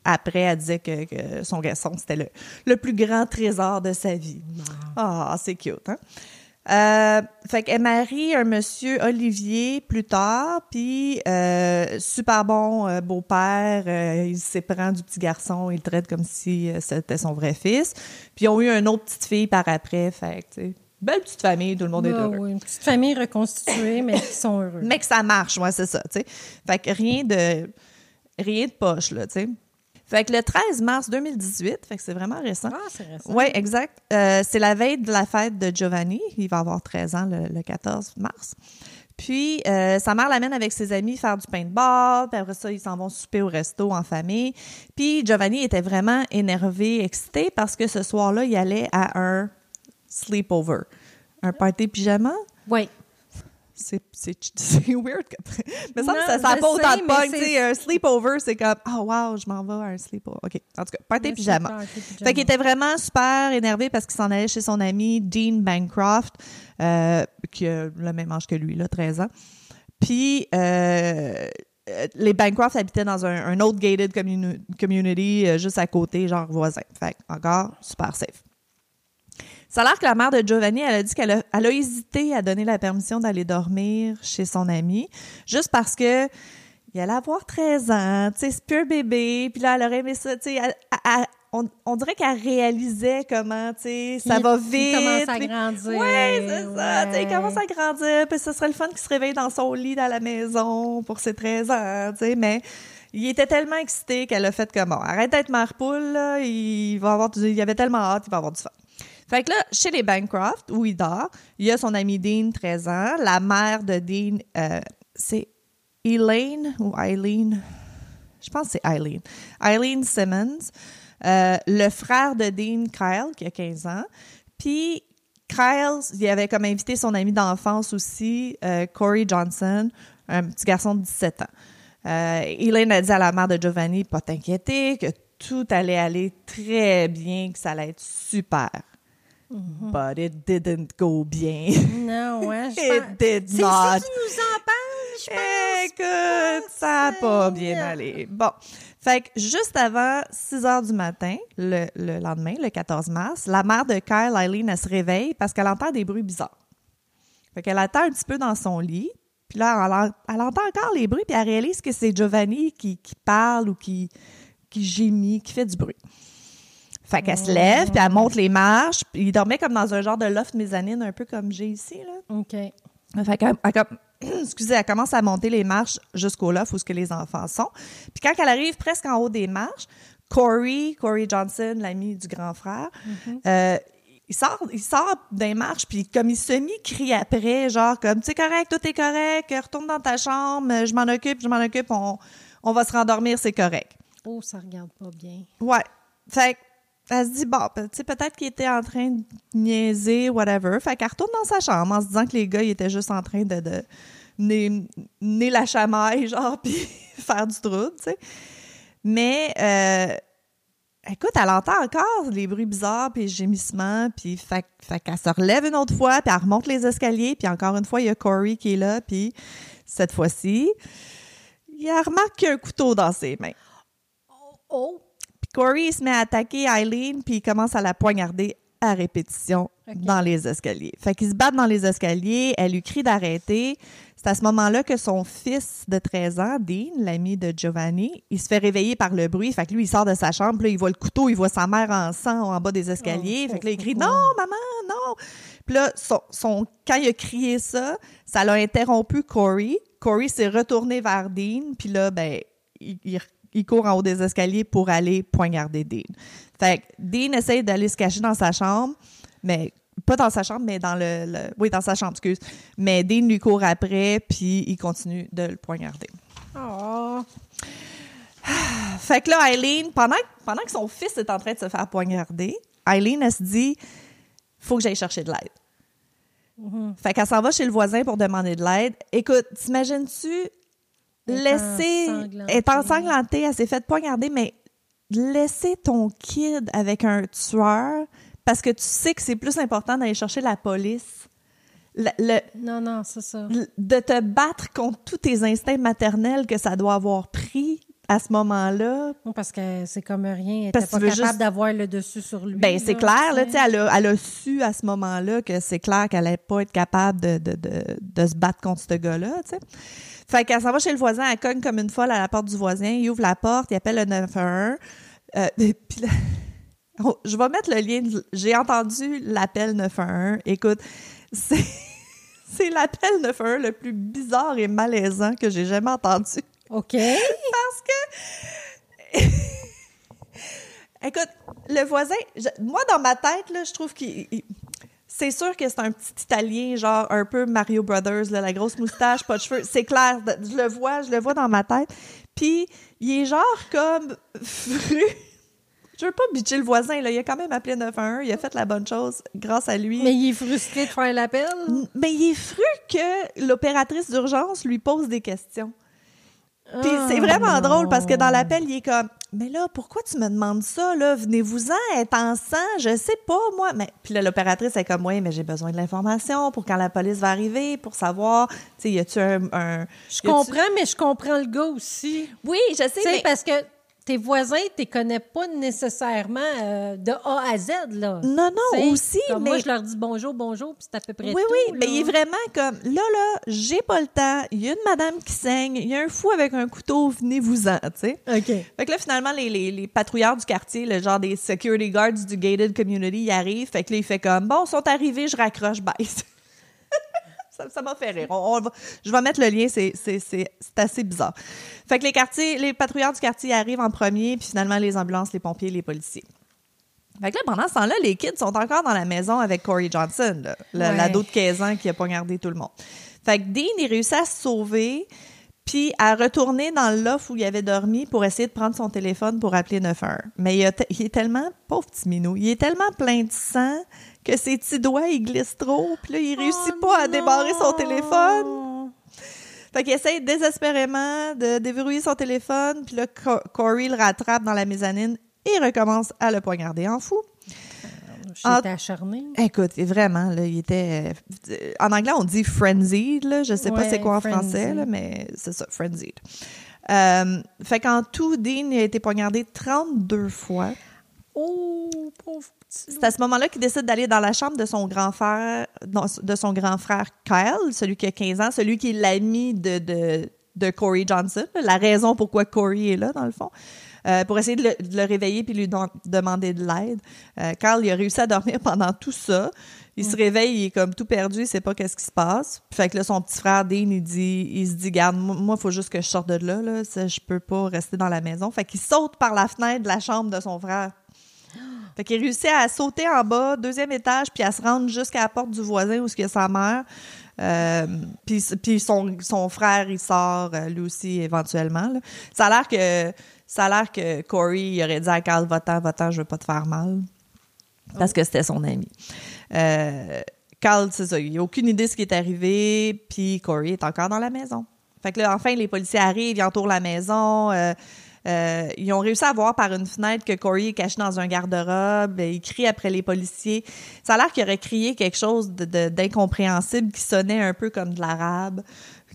après, elle disait que, que son garçon, c'était le, le plus grand trésor de sa vie. Ah, c'est cute, hein? Euh, fait qu'elle marie un monsieur Olivier plus tard, puis euh, super bon euh, beau-père, euh, il s'éprend du petit garçon, il le traite comme si c'était son vrai fils. Puis ils ont eu une autre petite fille par après, fait que, tu belle petite famille, tout le monde est Ah heureux. oui, une petite famille reconstituée, mais qui sont heureux. Mais que ça marche, ouais, c'est ça, tu sais. Fait que rien de rien de poche, là, tu sais. Fait que le 13 mars 2018, fait que c'est vraiment récent. Ah, c'est récent. Oui, exact. Euh, c'est la veille de la fête de Giovanni. Il va avoir 13 ans le, le 14 mars. Puis, euh, sa mère l'amène avec ses amis faire du paintball. Puis après ça, ils s'en vont souper au resto en famille. Puis, Giovanni était vraiment énervé, excité parce que ce soir-là, il allait à un sleepover. Un party pyjama? Oui. C'est, weird. Mais ça, Non, ça n'a pas autant de tu sais, Un sleepover, c'est comme, oh wow, je m'en vais à un sleepover. OK. En tout cas, party pyjama. party pyjama. Fait qu'il était vraiment super énervé parce qu'il s'en allait chez son ami Dean Bancroft, euh, qui a le même âge que lui, là, 13 ans. Puis, euh, euh, les Bancroft habitaient dans un, un autre gated communi- community euh, juste à côté, genre voisin. Fait encore super safe. Ça a l'air que la mère de Giovanni, elle a dit qu'elle a, elle a hésité à donner la permission d'aller dormir chez son ami, juste parce que il allait avoir 13 ans, tu sais, c'est un bébé, puis là, elle aurait aimé ça, tu sais, on, on dirait qu'elle réalisait comment, tu sais, ça Il- va il vite. commence à grandir. Ouais, c'est ça, tu sais, il commence à grandir, puis ce serait le fun qu'il se réveille dans son lit dans la maison pour ses 13 ans, tu sais, mais il était tellement excité qu'elle a fait comme, bon, arrête d'être mère poule, là, il va avoir du, il avait tellement hâte, il va avoir du fun. Fait que là, chez les Bancroft, où il dort, il y a son ami Dean, 13 ans. La mère de Dean, euh, c'est Elaine ou Eileen? Je pense que c'est Eileen. Eileen Simmons. Euh, le frère de Dean, Kyle, qui a 15 ans. Puis Kyle, il avait comme invité son ami d'enfance aussi, euh, Corey Johnson, un petit garçon de 17 ans. Elaine a dit à la mère de Giovanni, pas t'inquiéter, que tout allait aller très bien, que ça allait être super. But it didn't go bien. Non, ouais. je It pense- did C'est not. qui nous parle, je pense. Écoute, ça n'a pas bien allé. Bon. Fait que juste avant 6 heures du matin, le, le lendemain, le 14 mars, la mère de Kyle, Eileen, elle se réveille parce qu'elle entend des bruits bizarres. Fait qu'elle attend un petit peu dans son lit, Puis là, elle, en- elle entend encore les bruits, puis elle réalise que c'est Giovanni qui, qui parle ou qui, qui gémit, qui fait du bruit. Fait qu'elle se lève, puis elle monte les marches, puis il dormait comme dans un genre de loft mezzanine, un peu comme j'ai ici, là. OK. Fait qu'elle, excusez, elle commence à monter les marches jusqu'au loft où ce que les enfants sont. Puis quand elle arrive presque en haut des marches, Corey, Corey Johnson, l'ami du grand frère, euh, il sort, il sort des marches, puis comme il semi-crie après, genre comme, c'est correct, tout est correct, retourne dans ta chambre, je m'en occupe, je m'en occupe, on, on va se rendormir, c'est correct. Oh, ça regarde pas bien. Ouais. Fait elle se dit, bon, tu sais, peut-être qu'il était en train de niaiser, whatever. Fait qu'elle retourne dans sa chambre en se disant que les gars, ils étaient juste en train de, de la chamaille, genre, puis faire du trouble, tu sais. Mais, euh, écoute, elle entend encore les bruits bizarres, puis les gémissements, puis fait, qu'elle se relève une autre fois, puis elle remonte les escaliers, puis encore une fois, il y a Corey qui est là, puis cette fois-ci, il remarque qu'il y a un couteau dans ses mains. Oh! Puis Corey, il se met à attaquer Eileen, puis il commence à la poignarder à répétition dans les escaliers. Fait qu'ils se battent dans les escaliers, elle lui crie d'arrêter. C'est à ce moment-là que son fils de 13 ans, Dean, l'ami de Giovanni, il se fait réveiller par le bruit. Fait que lui, il sort de sa chambre, puis là, il voit le couteau, il voit sa mère en sang en bas des escaliers. Oh, fait que là, il crie « oh, oh. Non, maman, non! » Puis là, son, son- quand il a crié ça, ça l'a interrompu Corey. Corey s'est retourné vers Dean, puis là, ben, il, il- il court en haut des escaliers pour aller poignarder Dean. Fait que Dean essaye d'aller se cacher dans sa chambre, mais pas dans sa chambre, mais dans le, le- oui, dans sa chambre, excuse. Mais Dean lui court après, puis il continue de le poignarder. Oh! Fait que là, Eileen, pendant, pendant que son fils est en train de se faire poignarder, Eileen, elle se dit faut que j'aille chercher de l'aide. Fait qu'elle s'en va chez le voisin pour demander de l'aide. Écoute, t'imagines-tu laisser. est ensanglantée, elle s'est fait poignarder, mais laisser ton kid avec un tueur parce que tu sais que c'est plus important d'aller chercher la police. Le- le- Non, non, c'est ça. de te battre contre tous tes instincts maternels que ça doit avoir pris à ce moment-là. Parce que c'est comme rien. Elle Parce était que pas capable juste- d'avoir le dessus sur lui. Ben, c'est clair, là, elle a, elle a su à ce moment-là que c'est clair qu'elle allait pas être capable de, de, de, de se battre contre ce gars-là. Fait qu'elle s'en va chez le voisin, elle cogne comme une folle à la porte du voisin, il ouvre la porte, il appelle le 911. Euh, puis là, oh, je vais mettre le lien, j'ai entendu l'appel 911. Écoute, c'est, c'est l'appel 911 le plus bizarre et malaisant que j'ai jamais entendu. OK. Parce que. Écoute, le voisin, je- moi, dans ma tête, là, je trouve qu'il. il- C'est sûr que c'est un petit Italien, genre un peu Mario Brothers, là, la grosse moustache, pas de cheveux. C'est clair, je le vois, je le vois dans ma tête. Puis, il est genre comme fru. Je veux pas bitcher le voisin, là. Il a quand même appelé 911, il a fait la bonne chose grâce à lui. Mais il est frustré de faire l'appel? Mais il est fru que l'opératrice d'urgence lui pose des questions. Puis Ah, c'est vraiment non. drôle parce que dans l'appel, il est comme Mais là, pourquoi tu me demandes ça? là? Venez-vous-en, est en sang, je sais pas, moi. Mais Puis là, l'opératrice est comme Oui, mais j'ai besoin de l'information pour quand la police va arriver, pour savoir, tu sais, y a-tu un. un- Je comprends, mais je comprends le gars aussi. Oui, je sais, Tu sais, mais. parce que tes voisins, tu les connais pas nécessairement euh, de A à Z, là. Non, non, Tu sais, aussi, comme mais. Moi, je leur dis bonjour, bonjour, puis c'est à peu près Oui, tout. oui, mais là. il est vraiment comme là, là, j'ai pas le temps, il y a une madame qui saigne, il y a un fou avec un couteau, venez-vous-en, tu sais. OK. Fait que là, finalement, les, les, les patrouilleurs du quartier, le genre des security guards du gated community, ils arrivent. Fait que là, il fait comme, bon, ils sont arrivés, je raccroche, bye. ça m'a fait rire. On- on va- je vais mettre le lien, c'est assez bizarre. Fait que les quartiers, les patrouilleurs du quartier arrivent en premier, puis finalement, les ambulances, les pompiers, les policiers. Fait que là, pendant ce temps-là, les kids sont encore dans la maison avec Corey Johnson, le- Ouais. l'ado de 15 ans qui a poignardé tout le monde. Fait que Dean, il réussit à se sauver, puis à retourner dans le loft où il avait dormi pour essayer de prendre son téléphone pour appeler 911. Mais il, a il est tellement, pauvre petit minou, il est tellement plein de sang que ses petits doigts, ils glissent trop, puis là, il réussit Oh pas à débarrer son téléphone. Fait qu'il essaye désespérément de déverrouiller son téléphone, puis là, Co- Corey le rattrape dans la mezzanine et recommence à le poignarder en fou. Ah. J'étais acharnée. Écoute, vraiment, là, il était. euh, En anglais, on dit frenzied, là. Je sais pas c'est quoi en français, là, mais c'est ça, frenzied. Euh, fait qu'en tout, Dean a été poignardé 32 fois. Oh, pauvre C'est à ce moment-là qu'il décide d'aller dans la chambre de son grand frère, de son grand frère Kyle, celui qui a 15 ans, celui qui est l'ami de, de, de Corey Johnson, la raison pourquoi Corey est là, dans le fond. Euh, pour essayer de le, de le réveiller puis lui demander de l'aide. Euh, Carl, il a réussi à dormir pendant tout ça. Il se réveille, il est comme tout perdu, il sait pas qu'est-ce qui se passe. Fait que là, son petit frère Dean, il dit, il se dit, garde, moi, il faut juste que je sorte de là, là. Ça, je peux pas rester dans la maison. Fait qu'il saute par la fenêtre de la chambre de son frère. Fait qu'il réussit à sauter en bas, deuxième étage, puis à se rendre jusqu'à la porte du voisin où il y a sa mère. Euh, puis puis son, son frère, il sort euh, lui aussi éventuellement. Ça a l'air que ça a l'air que Corey il aurait dit à Carl va-t'en, va-t'en, je veux pas te faire mal. Parce que c'était son ami. Euh, Carl, c'est ça, il a aucune idée de ce qui est arrivé, puis Corey est encore dans la maison. Fait que là, enfin, les policiers arrivent, ils entourent la maison. Euh, ils ont réussi à voir par une fenêtre que Corey est caché dans un garde-robe. Il crie après les policiers. Ça a l'air qu'il aurait crié quelque chose d'incompréhensible qui sonnait un peu comme de l'arabe.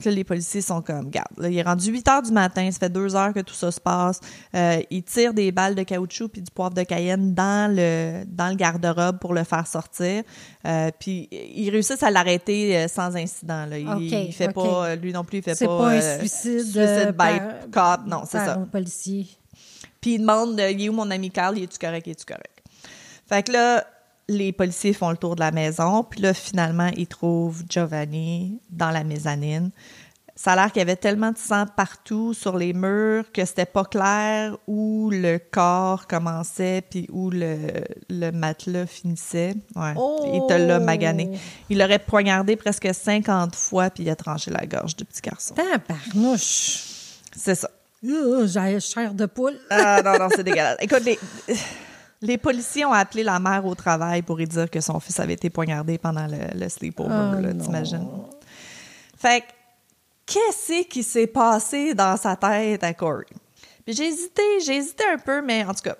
Là, les policiers sont comme, garde, là, il est rendu 8 heures du matin, ça fait deux heures que tout ça se passe. Euh, ils tirent des balles de caoutchouc puis du poivre de Cayenne dans le, dans le garde-robe pour le faire sortir. Euh, puis ils réussissent à l'arrêter euh, sans incident. Là. Il, fait pas, lui non plus, il fait pas, pas un suicide, suicide by par- cop. Non, c'est ça. un policier. Puis il demande, il est où mon ami Carl? Il est-tu correct? Il est-tu correct? Fait que là, les policiers font le tour de la maison. Puis là, finalement, ils trouvent Giovanni dans la mezzanine. Ça a l'air qu'il y avait tellement de sang partout sur les murs que c'était pas clair où le corps commençait puis où le, le matelas finissait. Ouais. Il te l'a magané. Il l'aurait poignardé presque 50 fois puis il a tranché la gorge du petit garçon. Tabarnouche. C'est ça. Euh, J'ai chair de poule. Ah non, non, c'est dégueulasse. Écoute, les, les policiers ont appelé la mère au travail pour lui dire que son fils avait été poignardé pendant le, le sleepover, Oh, non. t'imagines? Fait que, qu'est-ce qui s'est passé dans sa tête à Corey? Puis j'ai hésité, j'ai hésité un peu, mais en tout cas,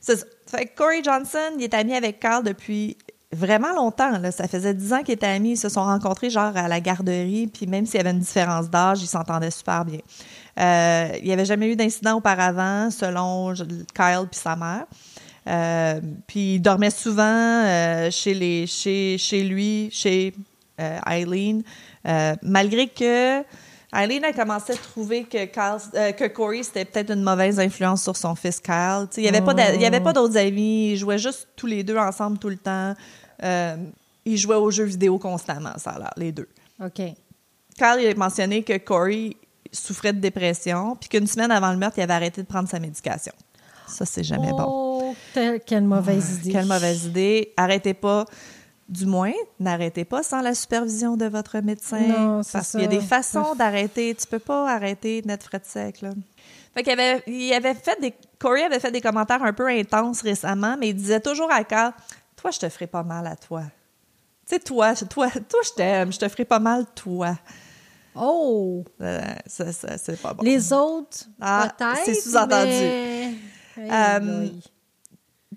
c'est ça. Fait que Corey Johnson, il est ami avec Carl depuis vraiment longtemps. Là. Ça faisait dix ans qu'ils étaient amis. Ils se sont rencontrés genre à la garderie, puis même s'il y avait une différence d'âge, ils s'entendaient super bien. Euh, il n'y avait jamais eu d'incident auparavant, selon Kyle puis sa mère. Euh, puis il dormait souvent euh, chez, les, chez, chez lui, chez euh, Eileen, malgré que Eileen a commencé à trouver que, Kyle, que Corey, c'était peut-être une mauvaise influence sur son fils Kyle. Il n'y avait pas avait d'autres amis. Ils jouaient juste tous les deux ensemble tout le temps. Ils jouaient aux jeux vidéo constamment, ça a l'air, les deux. OK. Kyle il a mentionné que Corey souffrait de dépression, puis qu'une semaine avant le meurtre, il avait arrêté de prendre sa médication. Ça, c'est jamais bon. Oh, telle- quelle mauvaise idée. Quelle mauvaise idée. Arrêtez pas, du moins, n'arrêtez pas sans la supervision de votre médecin. Non, c'est parce qu'il y a des façons d'arrêter. Tu peux pas arrêter net frais de sec, là. Fait qu'il avait, il avait fait des, Corey avait fait des commentaires un peu intenses récemment, mais il disait toujours à Carl, toi, je te ferai pas mal à toi. Tu sais, toi, toi, toi, je t'aime, je te ferai pas mal, toi. Oh! Euh, c'est pas bon. Les autres, Ah, peut-être. c'est sous-entendu. mais- Euh.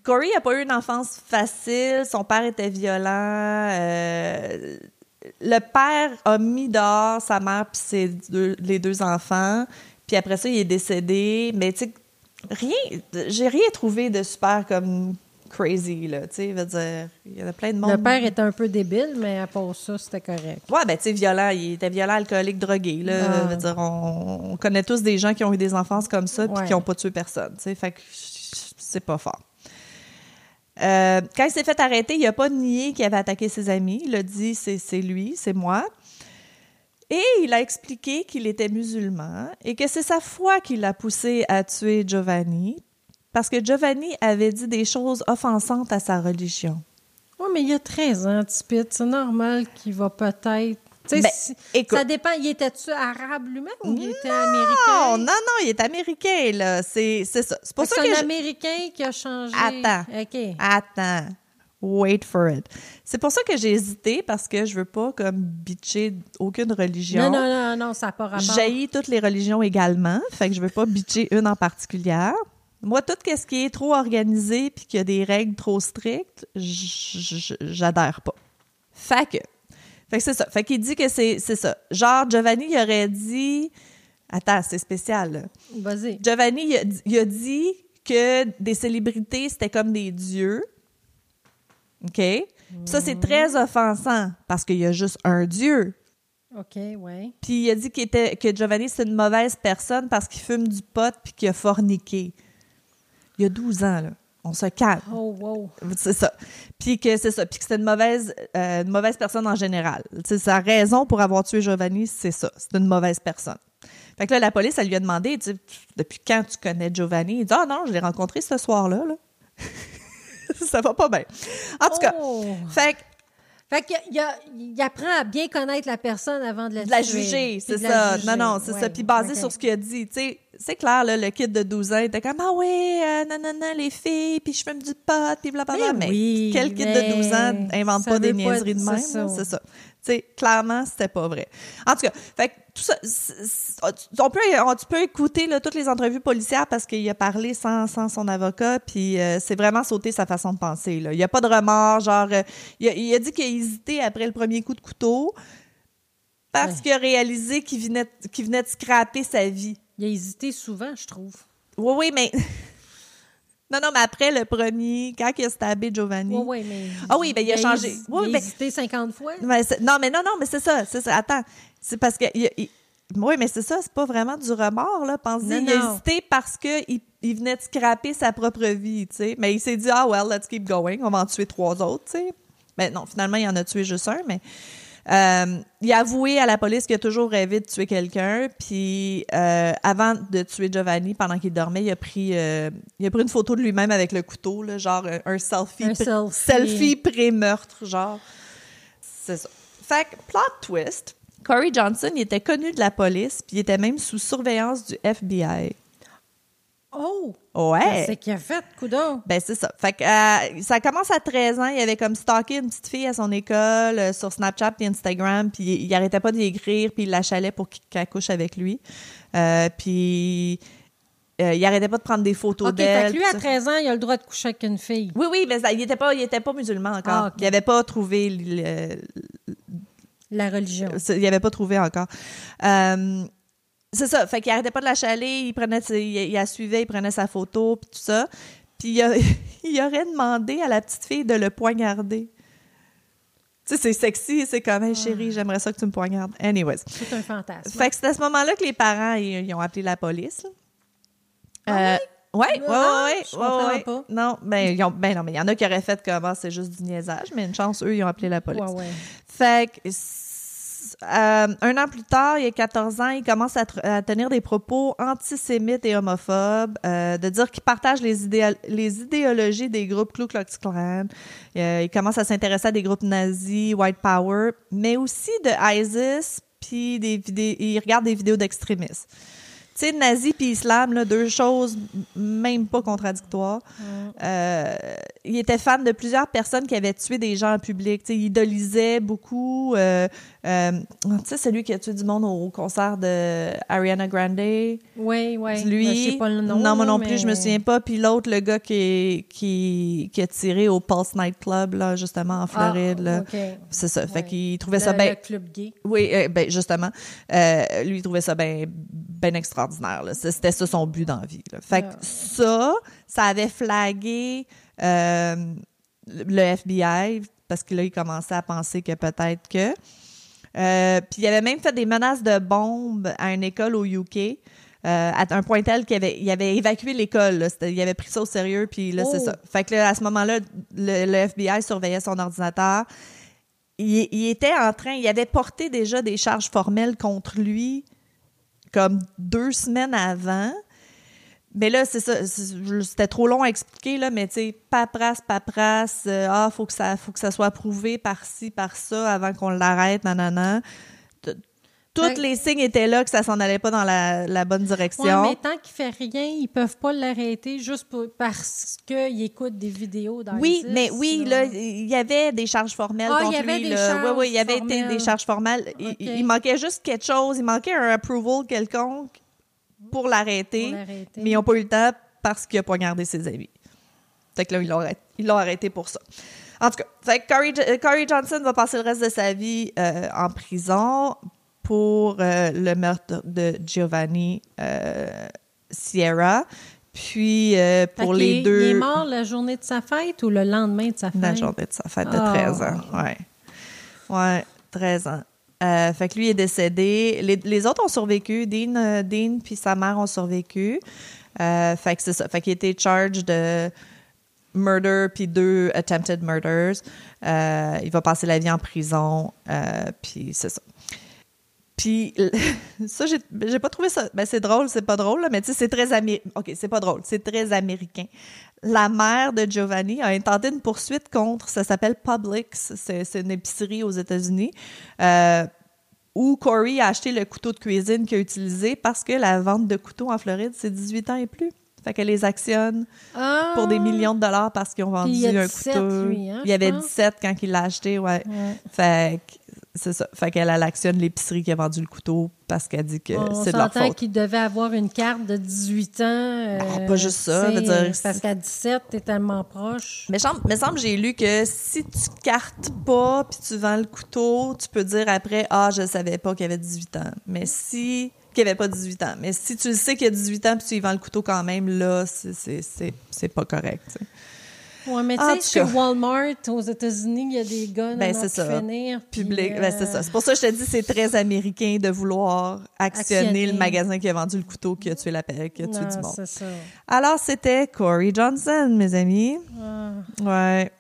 Corey n'a pas eu une enfance facile. Son père était violent. euh, le père a mis dehors sa mère puis ses deux- les deux enfants. Puis après ça, il est décédé. Mais tu sais, rien, j'ai rien trouvé de super comme crazy, là. Tu sais, veut dire, il y en a plein de monde. Le père était un peu débile, mais à part ça, c'était correct. Ouais, ben, tu sais, violent. Il était violent, alcoolique, drogué, là. Ah. Veut dire, on, on connaît tous des gens qui ont eu des enfances comme ça puis Ouais. qui n'ont pas tué personne, tu sais. Fait que c'est pas fort. Euh, quand il s'est fait arrêter, il a pas nié qu'il avait attaqué ses amis. Il a dit c'est c'est lui, c'est moi. Et il a expliqué qu'il était musulman et que c'est sa foi qui l'a poussé à tuer Giovanni parce que Giovanni avait dit des choses offensantes à sa religion. Oui, mais il y a 13 ans, Tipit. C'est normal qu'il va peut-être. Ben, si- ça dépend. Il était-tu arabe lui-même ou il était américain? non, non, il est américain, là. C'est ça. C'est pour ça que c'est un je- Américain qui a changé. Attends. OK. Attends. Wait for it. C'est pour ça que j'ai hésité parce que je veux pas comme bitcher aucune religion. Non, non, non, non, ça n'a pas rapport. J'haïs toutes les religions également, fait que je veux pas bitcher une en particulier. Moi, tout ce qui est trop organisé puis qu'il y a des règles trop strictes, j'adhère pas. Fait que, fait que c'est ça. Fait qu'il dit que c'est ça. Genre, Giovanni, il aurait dit... Attends, c'est spécial, là. Vas-y. Giovanni, il a, il a dit que des célébrités, c'était comme des dieux. OK? Ça, c'est très offensant parce qu'il y a juste un Dieu. OK, ouais. Puis il a dit était, que Giovanni, c'est une mauvaise personne parce qu'il fume du pot puis qu'il a forniqué. Il y a 12 ans, là. On se calme. Oh, wow. C'est ça. Puis que c'est ça. Puis que c'était une mauvaise, euh, une mauvaise personne en général. C'est sa raison pour avoir tué Giovanni, c'est ça. C'est une mauvaise personne. Fait que là, la police, elle lui a demandé, tu depuis quand tu connais Giovanni? Il dit, ah non, je l'ai rencontré ce soir-là, là. ça va pas bien. En tout cas, Oh. fait que Fait qu'il il apprend à bien connaître la personne avant de la, de la tuer, juger, c'est ça. juger. Non, non, c'est Ouais, ça. Puis basé sur ce qu'il a dit, tu sais, c'est clair, là, le kid de 12 ans était comme, ah oui, euh, non, non, non, les filles, puis je fume du pot, puis blablabla. Mais Mais, oui, quel kid mais de 12 ans invente ça pas des pas- niaiseries de même? C'est ça. Clairement, c'était pas vrai. En tout cas, fait que tout ça, c'est- c'est- on peut, on- tu peux écouter là, toutes les entrevues policières parce qu'il a parlé sans, sans son avocat, puis euh, c'est vraiment sauté sa façon de penser. Là. Il n'y a pas de remords, genre, euh, il, a, il a dit qu'il a hésité après le premier coup de couteau parce Ouais. qu'il a réalisé qu'il venait, qu'il venait de scraper sa vie. Il a hésité souvent, je trouve. Oui, oui, mais... non, non, mais après le premier, quand il a stabé Giovanni... Oui, oui, mais. Ah oui, ben, il a changé. Oui, il a ben- hésité 50 fois. Mais c'est- non, mais non, non, mais c'est ça, c'est ça. Attends, c'est parce que... il- oui, mais c'est ça, c'est pas vraiment du remords, là, pense-y. Non, Il a hésité parce qu'il il venait de scraper sa propre vie, tu sais. Mais il s'est dit, ah, well, let's keep going, on va en tuer trois autres, tu sais. Mais non, finalement, il en a tué juste un, mais... euh, il a avoué à la police qu'il a toujours rêvé de tuer quelqu'un, puis euh, avant de tuer Giovanni, pendant qu'il dormait, il a pris, euh, il a pris une photo de lui-même avec le couteau, là, genre un, selfie, Un pré- selfie. selfie pré-meurtre, genre. C'est ça. Fait que, plot twist, Corey Johnson, il était connu de la police, puis il était même sous surveillance du FBI. Oh! Ouais. C'est qu'il a fait, coudon. Ben, c'est ça. Fait que, euh, ça commence à 13 ans. Il avait comme stalké une petite fille à son école euh, sur Snapchat puis Instagram, puis il, il arrêtait pas d'y écrire, puis il l'achalait pour qu'il- qu'elle couche avec lui. Euh, puis il arrêtait pas de prendre des photos OK, fait d'elle. que lui, à ça. 13 ans, il a le droit de coucher avec une fille. Oui, oui, mais ça- il était pas, il était pas musulman encore. Ah. Il avait pas trouvé le- La religion. Il avait pas trouvé encore. Euh, c'est ça. Fait qu'il arrêtait pas de la chaler, il prenait, il, il la suivait, il prenait sa photo, puis tout ça. Puis il, a- il aurait demandé à la petite fille de le poignarder. Tu sais, c'est sexy, c'est comme, hey, chérie, j'aimerais ça que tu me poignardes. Anyways. C'est un fantasme. Fait que c'est à ce moment-là que les parents, ils, ils ont appelé la police. là. Ah Euh, Ouais, ouais, Ah, ouais, ouais, pas. Non, ben, ils ont- ben non, mais il y en a qui auraient fait comment c'est juste du niaisage, mais une chance, eux, ils ont appelé la police. Ouais. Fait que, euh, un an plus tard, il a 14 ans, il commence à, tenir des propos antisémites et homophobes, euh, de dire qu'il partage les, idéologies des groupes Ku Klux Klan. Euh, il commence à s'intéresser à des groupes nazis, White Power, mais aussi de ISIS, puis il regarde des vidéos d'extrémistes. Tu sais, nazi puis islam, là, deux choses même pas contradictoires. Euh, il était fan de plusieurs personnes qui avaient tué des gens en public. Tu sais, il idolisait beaucoup. euh, euh, tu sais, celui qui a tué du monde au concert de Ariana Grande. Oui, oui. Lui, Ben, je sais pas le nom. non, moi non mais- plus, je me souviens pas. Puis l'autre, le gars qui, qui, qui a tiré au Pulse Night Club, là, justement, en Floride. Ah. C'est ça. Fait Ouais. qu'il trouvait Le- ça bien. Le club gay. Oui, ben justement, lui il trouvait ça bien ben extraordinaire. Là. C'était ça son but dans la vie. là. Fait que ça, ça avait flagué euh, le FBI parce que là, il commençait à penser que peut-être que. Euh, puis il avait même fait des menaces de bombes à une école au UK. euh, à un point tel qu'il avait, il avait évacué l'école. là. Il avait pris ça au sérieux, puis là, c'est Oh. ça. Fait que là, à ce moment-là, le, le FBI surveillait son ordinateur il, il était en train, il avait porté déjà des charges formelles contre lui comme deux semaines avant. Mais là, c'est ça, c'était trop long à expliquer, là, mais tu sais, paperasse, paperasse, euh, ah, faut que ça, faut que ça soit approuvé par ci, par ça, avant qu'on l'arrête, nanana. Tous les signes étaient là que ça s'en allait pas dans la, la bonne direction. Ouais, mais tant qu'il fait rien, ils peuvent pas l'arrêter juste pour- parce qu'il écoute des vidéos dans Oui, ISIS, mais oui, là, il y avait des charges formelles Ah, il y avait lui. des là. charges oui, oui, il y avait formelles. des charges formelles. Il- manquait juste quelque chose. Il manquait un approval quelconque pour l'arrêter. Mais ils n'ont pas eu le temps parce qu'il a poignardé ses amis. Fait que là, ils l'ont arrêté, pour ça. En tout cas, fait Corey, Jo- Corey Johnson va passer le reste de sa vie euh, en prison pour euh, le meurtre de Giovanni euh, Sierra. Puis euh, pour les est- deux. Il est mort la journée de sa fête ou le lendemain de sa fête? La journée de sa fête de Ah. 13 ans. Ouais. Ouais, 13 ans. Euh, fait que lui est décédé. Les, les autres ont survécu. Dean, euh, Dean puis sa mère ont survécu. Euh, fait que c'est ça. Fait qu'il était charged de murder puis deux attempted murders. Il va passer la vie en prison. Puis c'est ça. Puis ça, j'ai pas trouvé ça. Ben, c'est drôle, c'est pas drôle, là, mais tu sais, c'est très américain. OK, c'est pas drôle, c'est très américain. La mère de Giovanni a intenté une poursuite contre, ça s'appelle Publix, c'est une épicerie aux États-Unis, euh, où Corey a acheté le couteau de cuisine qu'il a utilisé parce que la vente de couteaux en Floride, c'est 18 ans et plus. Fait qu'elle les actionne Ah! pour des millions de dollars parce qu'ils ont vendu il y a un 17, couteau. lui, hein, il y avait je pense. 17 quand il l'a acheté, ouais. Ouais. Fait que c'est ça. Fait qu'elle elle actionne l'épicerie qui a vendu le couteau parce qu'elle dit que c'est de leur faute. qu'il devait avoir une carte de 18 ans. euh, Ah, pas juste ça, veut dire, Parce qu'à 17, t'es tellement proche. Mais semble, me semble j'ai lu que si tu cartes pas puis tu vends le couteau, tu peux dire après ah je savais pas qu'il avait 18 ans. Mais si qu'il avait pas 18 ans, mais si tu le sais qu'il a 18 ans puis tu y vends le couteau quand même là, c'est pas correct. Ouais, mais tu sais, chez. Walmart, aux États-Unis, il y a des guns Ben, à c'est ça. finir. puis, Public, euh, ben, c'est ça. C'est pour ça que je te dis c'est très américain de vouloir actionner, Actionner. le magasin qui a vendu le couteau qui a tué la qui a tué non, du monde. c'est ça. Alors c'était Corey Johnson, mes amis. Ah, Ouais.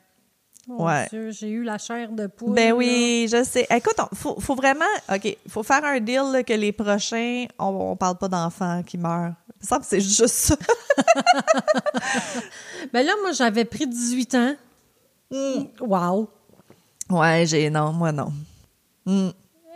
mon Ouais. Dieu, j'ai eu la chair de poule. Ben là. oui, je sais. Écoute, on- faut, faut vraiment. OK, faut faire un deal là, que les prochains, on, on parle pas d'enfants qui meurent. Me semble que c'est juste ça. Ben là, moi, j'avais pris 18 ans. Hmm. Wow. Ouais, j'ai. Non, moi non. Hmm.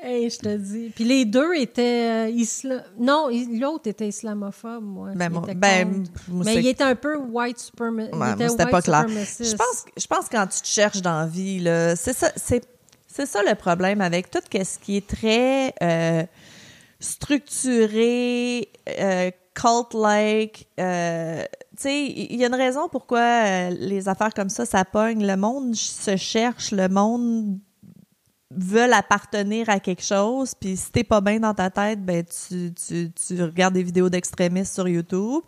Hey, je te dis. Puis les deux étaient euh, isla... Non, l'autre était islamophobe, moi. Ben, Il moi- était ben, moi, Mais il était un peu white supremacist. Ouais, c'était pas clair. Je pense, je pense que quand tu te cherches dans la vie, là, c'est ça, c'est, c'est ça le problème avec tout ce qui est très euh, structuré, euh, cult-like. euh, tu sais, il y a une raison pourquoi euh, les affaires comme ça, ça pogne. Le monde se cherche, le monde veulent appartenir à quelque chose, puis si t'es pas bien dans ta tête, ben tu, tu regardes des vidéos d'extrémistes sur YouTube.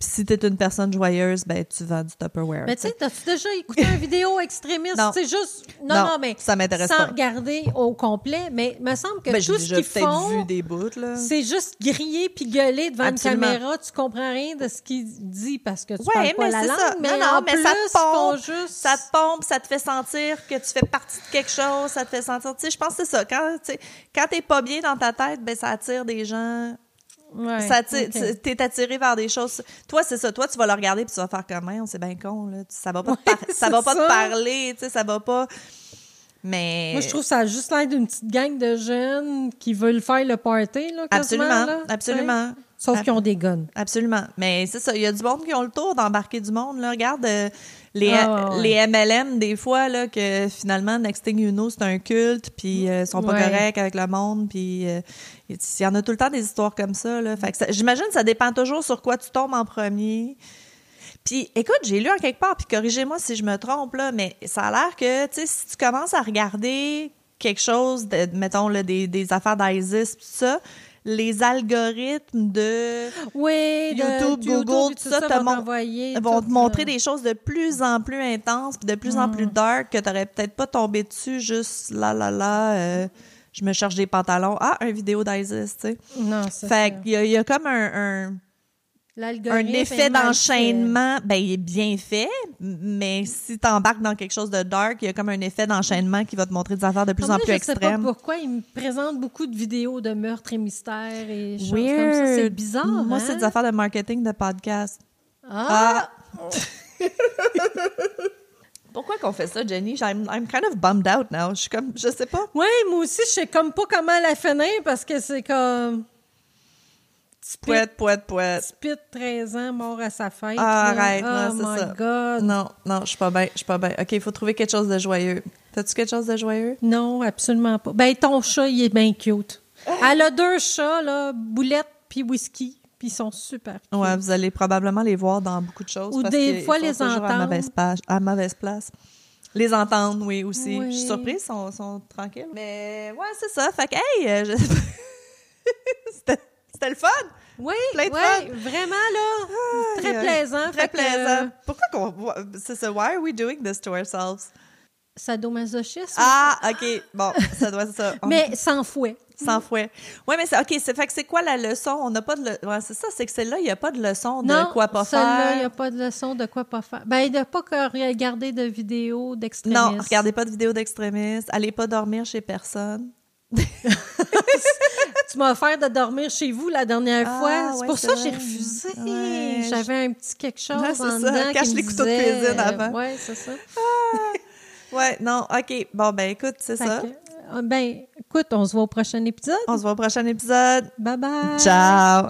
Puis si t'es une personne joyeuse, ben tu vends du Tupperware. Mais tu sais, t'as-tu déjà écouté une vidéo extrémiste? Non. C'est juste. Non, Non, non, mais. ça m'intéresse Sans pas. regarder au complet, mais il me semble que Ben, tout ce qu'ils font. vu des bouts, là. C'est juste griller puis gueuler devant Absolument. une caméra. Tu comprends rien de ce qu'il dit parce que tu Ouais, parles pas la langue. ça. Mais non, non, en mais plus, ça te pompe. juste... Ça te pompe, ça te fait sentir que tu fais partie de quelque chose, ça te fait sentir. Tu sais, je pense que c'est ça. Quand, quand t'es pas bien dans ta tête, ben ça attire des gens. Ouais, ça t'es attiré vers des choses. Toi, c'est ça. Toi, tu vas le regarder puis tu vas faire comme on c'est bien con, là. Ça va pas, Ouais, te, par- ça va pas ça. te parler, tu sais, ça va pas. Mais. Moi, je trouve ça a juste l'air d'une petite gang de jeunes qui veulent faire le party, là, Absolument, là, absolument. Sauf qu'ils ont des guns. Absolument. Mais c'est ça, il y a du monde qui ont le tour d'embarquer du monde. Là. Regarde euh, les, Ah, ouais. les MLM, des fois, là, que finalement, Next Thing You Know, c'est un culte, puis euh, ils sont pas Ouais. corrects avec le monde, puis euh, il y en a tout le temps des histoires comme ça. Là. Fait que ça- j'imagine que ça dépend toujours sur quoi tu tombes en premier. Puis, écoute, j'ai lu en quelque part, puis corrigez-moi si je me trompe, là, mais ça a l'air que, tu sais, si tu commences à regarder quelque chose, de, mettons, là, des, des affaires d'ISIS, tout ça, les algorithmes de Oui, YouTube, Google, tout ça, te vont t'envoyer vont te montrer des choses de plus en plus intenses, puis de plus en plus dark, que t'aurais peut-être pas tombé dessus juste là, là, là, euh, je me cherche des pantalons. Ah, un vidéo d'ISIS, tu sais. Non, c'est Fait qu'il y, y a comme un, un effet d'enchaînement, ben il est bien fait, mais si t'embarques dans quelque chose de dark, il y a comme un effet d'enchaînement qui va te montrer des affaires de plus en plus je sais pas extrêmes. pourquoi ils me présentent beaucoup de vidéos de meurtres et mystères et choses comme ça. C'est Weird. bizarre, Moi, hein? c'est des affaires de marketing de podcast. Ah! Pourquoi qu'on fait ça, Jenny? I'm, I'm kind of bummed out now. Je suis comme, je sais pas. Ouais, moi aussi, je sais comme pas comment la finir parce que c'est comme... Spit, Poète, poète, poète. Spit, 13 ans, mort à sa fête. Ah, arrête, oh non, my c'est ça. God. Non, non, je suis pas bien, je suis pas bien. OK, il faut trouver quelque chose de joyeux. T'as-tu quelque chose de joyeux? Non, absolument pas. Ben, ton chat, il est bien cute. Elle a deux chats, là, Boulette puis Whisky, puis ils sont super cute. Ouais, vous allez probablement les voir dans beaucoup de choses. Ou parce des fois les toujours À entendre. mauvaise, page, à mauvaise place. Les entendre, oui, aussi. Oui. Je suis surprise, ils sont, sont tranquilles. Mais ouais, c'est ça. Fait que, hey, euh, je- c'était c'était le fun! Oui, Plein de ouais, fun. vraiment, là. très Aïe, plaisant. Très Fait que, plaisant. Pourquoi qu'on c'est ça? Why are we doing this to ourselves? Sadomasochisme. Ah, OK. Bon, ça doit être ça. On- Mais sans fouet. Sans fouet. Oui, mais c'est OK. C'est fait que c'est quoi la leçon? On n'a pas de. le- Ouais, c'est ça, c'est que celle-là, il n'y a pas de leçon de non, quoi pas celle-là, il n'y faire. a pas de leçon de quoi pas faire. Ben, de pas que regarder de vidéos d'extrémistes. Non, regardez pas de vidéos d'extrémistes. Allez pas dormir chez personne. Tu m'as offert de dormir chez vous la dernière Ah, fois. C'est ouais, pour ça que j'ai refusé. Ouais, J'avais un petit quelque chose Ouais, c'est en ça. dedans Cache qui me les couteaux de cuisine avant. Ouais, c'est ça. Ouais, non, OK. Bon, ben écoute, c'est ça. que, euh, ben, écoute, on se voit au prochain épisode. On se voit au prochain épisode. Bye bye. Ciao!